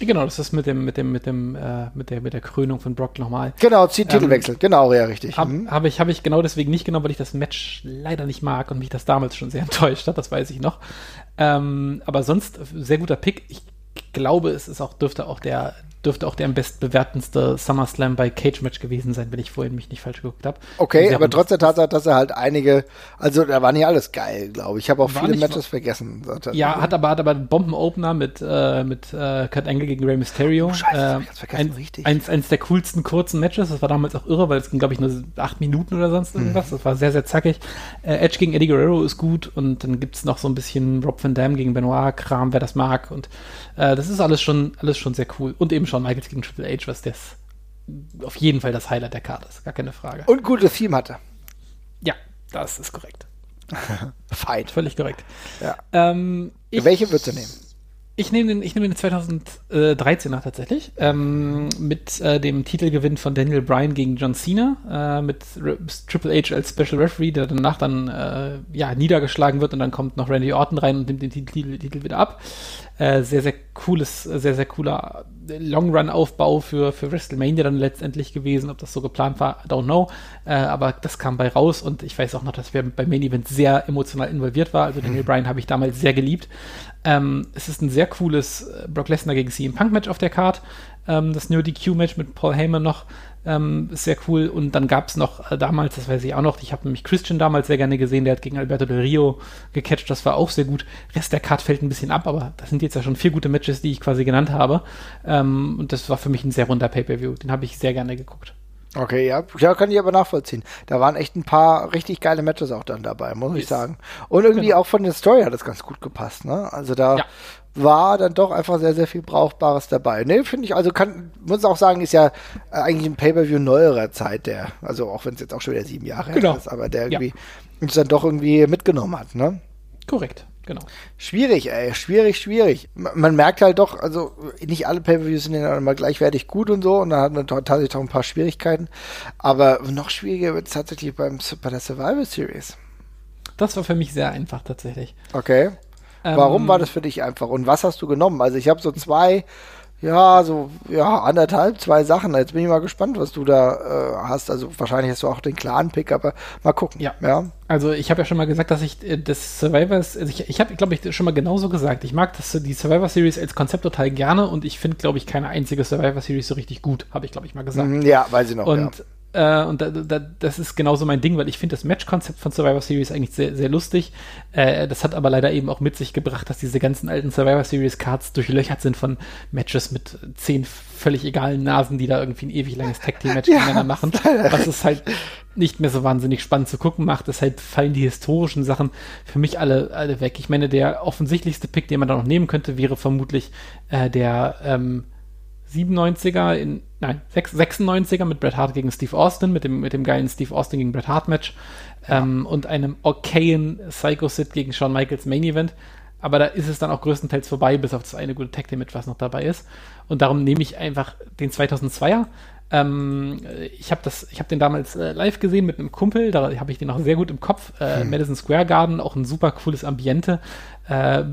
Genau, das ist mit dem, mit dem, mit dem, äh, mit der, mit der Krönung von Brock nochmal. Genau, Titelwechsel, ähm, genau, ja, richtig. Habe mhm. hab ich, habe ich genau deswegen nicht genommen, weil ich das Match leider nicht mag und mich das damals schon sehr enttäuscht hat, das weiß ich noch. Ähm, aber sonst sehr guter Pick. Ich glaube, es ist auch, dürfte auch der, dürfte auch der am bestbewertendste SummerSlam bei Cage Match gewesen sein, wenn ich vorhin mich nicht falsch geguckt habe. Okay, aber trotz der Tatsache, dass er halt einige, also da war nicht alles geil, glaube ich. Ich habe auch war viele Matches vergessen. Ja, hat aber, hat aber einen Bomben-Opener mit, äh, mit äh, Kurt Angle gegen Rey Mysterio. Oh, Scheiße, äh, vergessen, ein, richtig. Eins, eins der coolsten kurzen Matches. Das war damals auch irre, weil es ging, glaube ich, nur acht Minuten oder sonst irgendwas. Mhm. Das war sehr, sehr zackig. Äh, Edge gegen Eddie Guerrero ist gut und dann gibt's noch so ein bisschen Rob Van Dam gegen Benoit, Kram, wer das mag. Und äh, das ist alles schon, alles schon sehr cool. Und eben schon Michaels gegen Triple H, was das auf jeden Fall das Highlight der Karte ist, gar keine Frage. Und gutes Theme hatte. Ja, das ist korrekt. Fight. Völlig korrekt. Ja. Ähm, Welche würdest du nehmen? Ich nehme den, ich nehme den 2013er tatsächlich, ähm, mit äh, dem Titelgewinn von Daniel Bryan gegen John Cena, äh, mit Re Triple H als Special Referee, der danach dann äh, ja, niedergeschlagen wird und dann kommt noch Randy Orton rein und nimmt den Titel, Titel wieder ab. Äh, sehr, sehr cooles, sehr, sehr cooler Long-Run-Aufbau für, für WrestleMania dann letztendlich gewesen. Ob das so geplant war, I don't know. Äh, aber das kam bei raus und ich weiß auch noch, dass wir beim Main Event sehr emotional involviert war. Also Daniel mhm. Bryan habe ich damals sehr geliebt. Ähm, es ist ein sehr cooles äh, Brock Lesnar gegen CM Punk Match auf der Card. Ähm, das New DQ Match mit Paul Heyman noch ähm, sehr cool. Und dann gab es noch äh, damals, das weiß ich auch noch, ich habe nämlich Christian damals sehr gerne gesehen, der hat gegen Alberto Del Rio gecatcht, das war auch sehr gut. Rest der Card fällt ein bisschen ab, aber das sind jetzt ja schon vier gute Matches, die ich quasi genannt habe. Ähm, und das war für mich ein sehr runder Pay-Per-View. Den habe ich sehr gerne geguckt. Okay, ja, ja, kann ich aber nachvollziehen. Da waren echt ein paar richtig geile Matches auch dann dabei, muss ich sagen. Und irgendwie genau. auch von der Story hat das ganz gut gepasst, ne? Also da ja. War dann doch einfach sehr, sehr viel Brauchbares dabei. Ne, finde ich, also kann, muss auch sagen, ist ja äh, eigentlich ein Pay-Per-View neuerer Zeit, der, also auch wenn es jetzt auch schon wieder sieben Jahre genau. ist, aber der irgendwie ja. uns dann doch irgendwie mitgenommen hat, ne? Korrekt. Genau. Schwierig, ey, schwierig, schwierig. Man merkt halt doch, also nicht alle Pay-Per-Views sind ja immer gleichwertig gut und so und da hat man tatsächlich doch ein paar Schwierigkeiten. Aber noch schwieriger wird es tatsächlich beim, bei der Survival Series. Das war für mich sehr einfach tatsächlich. Okay. Ähm, Warum war das für dich einfach und was hast du genommen? Also ich habe so zwei, Ja, so, ja, anderthalb, zwei Sachen. Jetzt bin ich mal gespannt, was du da äh, hast. Also wahrscheinlich hast du auch den klaren Pick, aber mal gucken. Ja. ja. Also ich habe ja schon mal gesagt, dass ich äh, das Survivors, also ich, ich habe, glaube ich, schon mal genauso gesagt. Ich mag das, die Survivor Series als Konzept total gerne und ich finde, glaube ich, keine einzige Survivor Series so richtig gut, habe ich, glaube ich, mal gesagt. Mhm, ja, weiß ich noch. Und ja. Äh, und da, da, das ist genauso mein Ding, weil ich finde das Match-Konzept von Survivor Series eigentlich sehr, sehr lustig. Äh, das hat aber leider eben auch mit sich gebracht, dass diese ganzen alten Survivor Series Cards durchlöchert sind von Matches mit zehn völlig egalen Nasen, die da irgendwie ein ewig langes Tag-Team-Match ja, miteinander machen. Was es halt nicht mehr so wahnsinnig spannend zu gucken macht. Deshalb fallen die historischen Sachen für mich alle, alle weg. Ich meine, der offensichtlichste Pick, den man da noch nehmen könnte, wäre vermutlich äh, der ähm, 97er in, nein, 96er mit Bret Hart gegen Steve Austin, mit dem, mit dem geilen Steve Austin gegen Bret Hart Match ähm, und einem okayen Psycho Sid gegen Shawn Michaels Main Event. Aber da ist es dann auch größtenteils vorbei, bis auf das eine gute Tag Team mit was noch dabei ist. Und darum nehme ich einfach den 2002er. Ähm, ich habe das, ich habe den damals äh, live gesehen mit einem Kumpel, da habe ich den noch sehr gut im Kopf. Äh, hm. Madison Square Garden, auch ein super cooles Ambiente äh,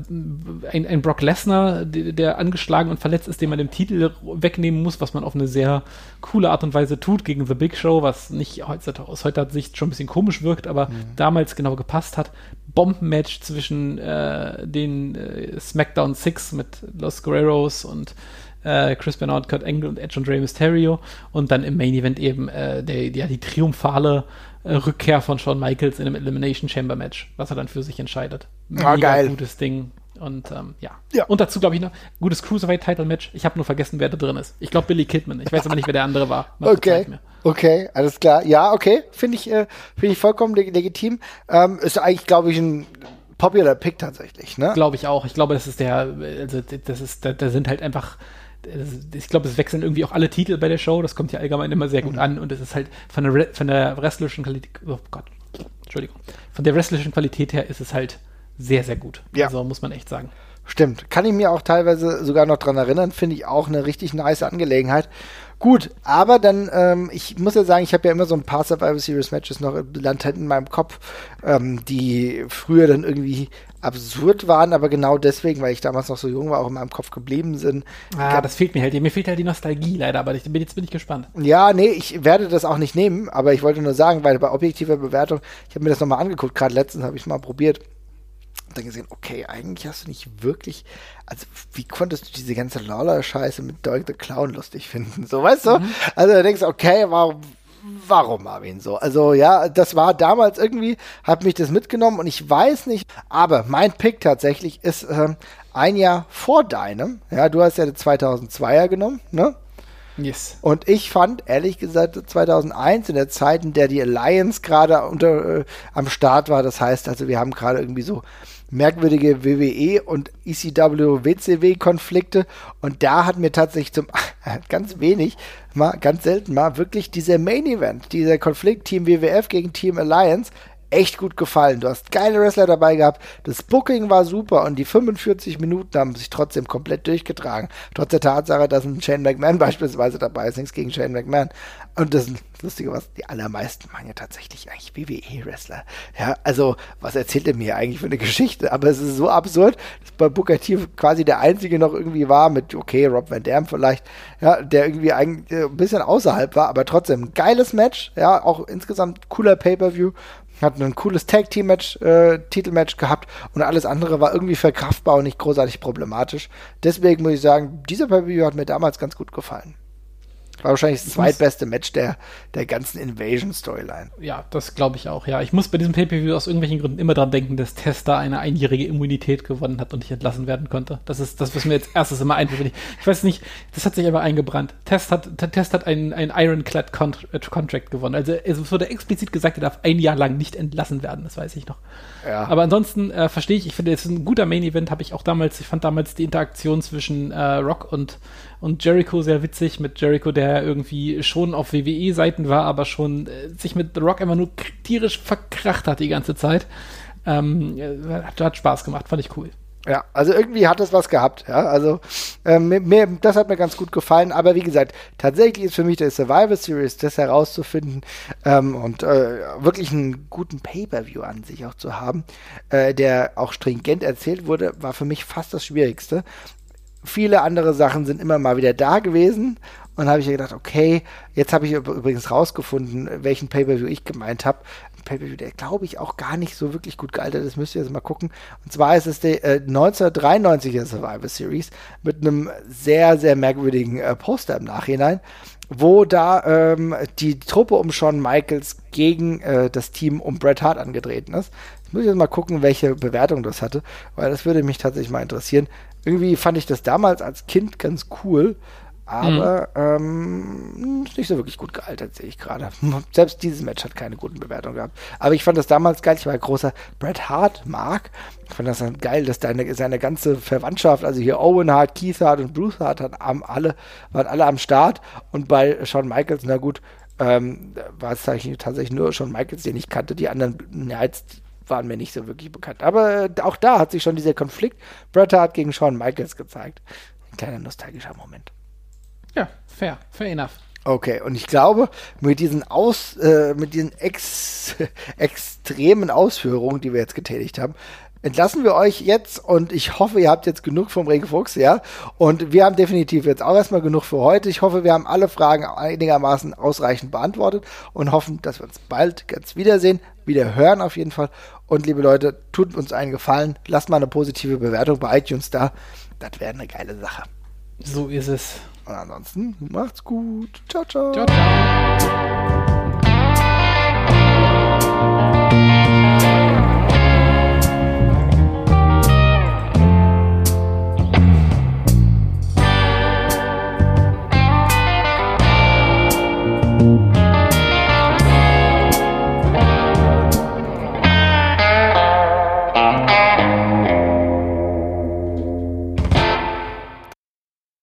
ein, ein Brock Lesnar, der, der, angeschlagen und verletzt ist, den man den Titel wegnehmen muss, was man auf eine sehr coole Art und Weise tut gegen The Big Show, was nicht heutzutage aus heutiger Sicht schon ein bisschen komisch wirkt, aber mhm. damals genau gepasst hat. Bombenmatch zwischen äh, den äh, SmackDown Six mit Los Guerreros und äh, Chris Benoit, Kurt Angle und Edge und Rey Mysterio und dann im Main Event eben äh, der, ja, die triumphale äh, Rückkehr von Shawn Michaels in einem Elimination Chamber Match, was er dann für sich entscheidet. Ah, geil. Gutes Ding. Und ähm, ja. ja. Und dazu, glaube ich, noch gutes Cruiserweight-Title-Match. Ich habe nur vergessen, wer da drin ist. Ich glaube Billy Kidman. Ich weiß aber nicht, wer der andere war. okay. Okay, alles klar. Ja, okay. Finde ich, äh, finde ich vollkommen leg legitim. Ähm, ist eigentlich, glaube ich, ein popular Pick tatsächlich, ne? Glaube ich auch. Ich glaube, das ist der, also das ist, da, da sind halt einfach ich glaube, es wechseln irgendwie auch alle Titel bei der Show. Das kommt ja allgemein immer sehr gut mhm. an und es ist halt von der, von der wrestlerischen Qualität, oh Gott, Entschuldigung, von der wrestlerischen Qualität her ist es halt sehr, sehr gut. Ja. Also muss man echt sagen. Stimmt. Kann ich mir auch teilweise sogar noch dran erinnern. Finde ich auch eine richtig nice Angelegenheit. Gut, aber dann, ähm, ich muss ja sagen, ich habe ja immer so ein paar Survivor Series Matches noch latent in meinem Kopf, ähm, die früher dann irgendwie absurd waren, aber genau deswegen, weil ich damals noch so jung war, auch in meinem Kopf geblieben sind. Ah, das fehlt mir halt. Mir fehlt halt die Nostalgie leider, aber ich, jetzt bin ich gespannt. Ja, nee, ich werde das auch nicht nehmen, aber ich wollte nur sagen, weil bei objektiver Bewertung, ich habe mir das nochmal angeguckt, gerade letztens habe ich es mal probiert und dann gesehen, okay, eigentlich hast du nicht wirklich, also wie konntest du diese ganze Lawler-Scheiße mit Dog the Clown lustig finden? So, weißt du? Mhm. Also da denkst du, okay, warum, warum Marvin so? Also ja, das war damals irgendwie, hat mich das mitgenommen und ich weiß nicht, aber mein Pick tatsächlich ist ähm, ein Jahr vor deinem. Ja, du hast ja den 2002er genommen, ne? Yes. Und ich fand, ehrlich gesagt, 2001, in der Zeit, in der die Alliance gerade unter äh, am Start war, das heißt, also wir haben gerade irgendwie so merkwürdige WWE und ECW WCW Konflikte. Und da hat mir tatsächlich zum ganz wenig mal ganz selten mal wirklich dieser Main Event, dieser Konflikt Team WWF gegen Team Alliance echt gut gefallen. Du hast geile Wrestler dabei gehabt, das Booking war super und die 45 Minuten haben sich trotzdem komplett durchgetragen. Trotz der Tatsache, dass ein Shane McMahon beispielsweise dabei ist, nichts gegen Shane McMahon. Und das Lustige was, die allermeisten machen ja tatsächlich eigentlich WWE-Wrestler. Ja, also, was erzählt er mir eigentlich für eine Geschichte? Aber es ist so absurd, dass bei Booker T quasi der einzige noch irgendwie war mit, okay, Rob Van Dam vielleicht, ja, der irgendwie eigentlich ein bisschen außerhalb war, aber trotzdem geiles Match, ja, auch insgesamt cooler Pay-Per-View hat ein cooles Tag-Team-Match, äh, Titelmatch gehabt und alles andere war irgendwie verkraftbar und nicht großartig problematisch. Deswegen muss ich sagen, dieser Pay-Per-View hat mir damals ganz gut gefallen. War wahrscheinlich das zweitbeste Match der, der ganzen Invasion-Storyline. Ja, das glaube ich auch, ja. Ich muss bei diesem Pay-Per-View aus irgendwelchen Gründen immer dran denken, dass Testa eine einjährige Immunität gewonnen hat und nicht entlassen werden konnte. Das ist das, was mir jetzt erstes immer einfällt. Ich, weiß nicht, das hat sich aber eingebrannt. Test hat, Test hat einen, einen Ironclad äh, Contract gewonnen. Also es wurde explizit gesagt, er darf ein Jahr lang nicht entlassen werden, das weiß ich noch. Ja. Aber ansonsten äh, verstehe ich, ich finde, es ist ein guter Main-Event, habe ich auch damals, ich fand damals die Interaktion zwischen äh, Rock und und Jericho sehr witzig mit Jericho, der irgendwie schon auf WWE-Seiten war, aber schon äh, sich mit The Rock einfach nur tierisch verkracht hat die ganze Zeit. Ähm, hat, hat Spaß gemacht, fand ich cool. Ja, also irgendwie hat es was gehabt. Ja, also ähm, mir, das hat mir ganz gut gefallen. Aber wie gesagt, tatsächlich ist für mich der Survivor Series, das herauszufinden ähm, und äh, wirklich einen guten Pay-per-View an sich auch zu haben, äh, der auch stringent erzählt wurde, war für mich fast das Schwierigste viele andere Sachen sind immer mal wieder da gewesen. Und habe ich gedacht, okay, jetzt habe ich übrigens rausgefunden, welchen Pay-Per-View ich gemeint habe. Ein Pay-Per-View, der glaube ich auch gar nicht so wirklich gut gealtert ist, müsst ihr jetzt mal gucken. Und zwar ist es der äh, 1993er Survivor Series mit einem sehr, sehr merkwürdigen äh, Poster im Nachhinein, wo da ähm, die Truppe um Shawn Michaels gegen äh, das Team um Bret Hart angetreten ist. Jetzt muss ich jetzt mal gucken, welche Bewertung das hatte, weil das würde mich tatsächlich mal interessieren. Irgendwie fand ich das damals als Kind ganz cool, aber mhm. ähm, ist nicht so wirklich gut gealtert, sehe ich gerade. Selbst dieses Match hat keine guten Bewertungen gehabt. Aber ich fand das damals geil. Ich war ein großer Bret Hart Mark. Ich fand das dann geil, dass deine, seine ganze Verwandtschaft, also hier Owen Hart, Keith Hart und Bruce Hart, hat alle, waren alle am Start. Und bei Shawn Michaels, na gut, ähm, war es tatsächlich nur Shawn Michaels, den ich kannte. Die anderen, ja, jetzt waren mir nicht so wirklich bekannt. Aber äh, auch da hat sich schon dieser Konflikt Bret Hart gegen Shawn Michaels gezeigt. Ein kleiner nostalgischer Moment. Ja, fair, fair enough. Okay, und ich glaube, mit diesen Aus, äh, mit diesen ex extremen Ausführungen, die wir jetzt getätigt haben, entlassen wir euch jetzt und ich hoffe, ihr habt jetzt genug vom Regenfuchs, ja. Und wir haben definitiv jetzt auch erstmal genug für heute. Ich hoffe, wir haben alle Fragen einigermaßen ausreichend beantwortet und hoffen, dass wir uns bald ganz wiedersehen, wieder hören auf jeden Fall. Und liebe Leute, tut uns einen Gefallen, lasst mal eine positive Bewertung bei iTunes da. Das wäre eine geile Sache. So ist es. Und ansonsten macht's gut. Ciao, ciao. Ciao, ciao.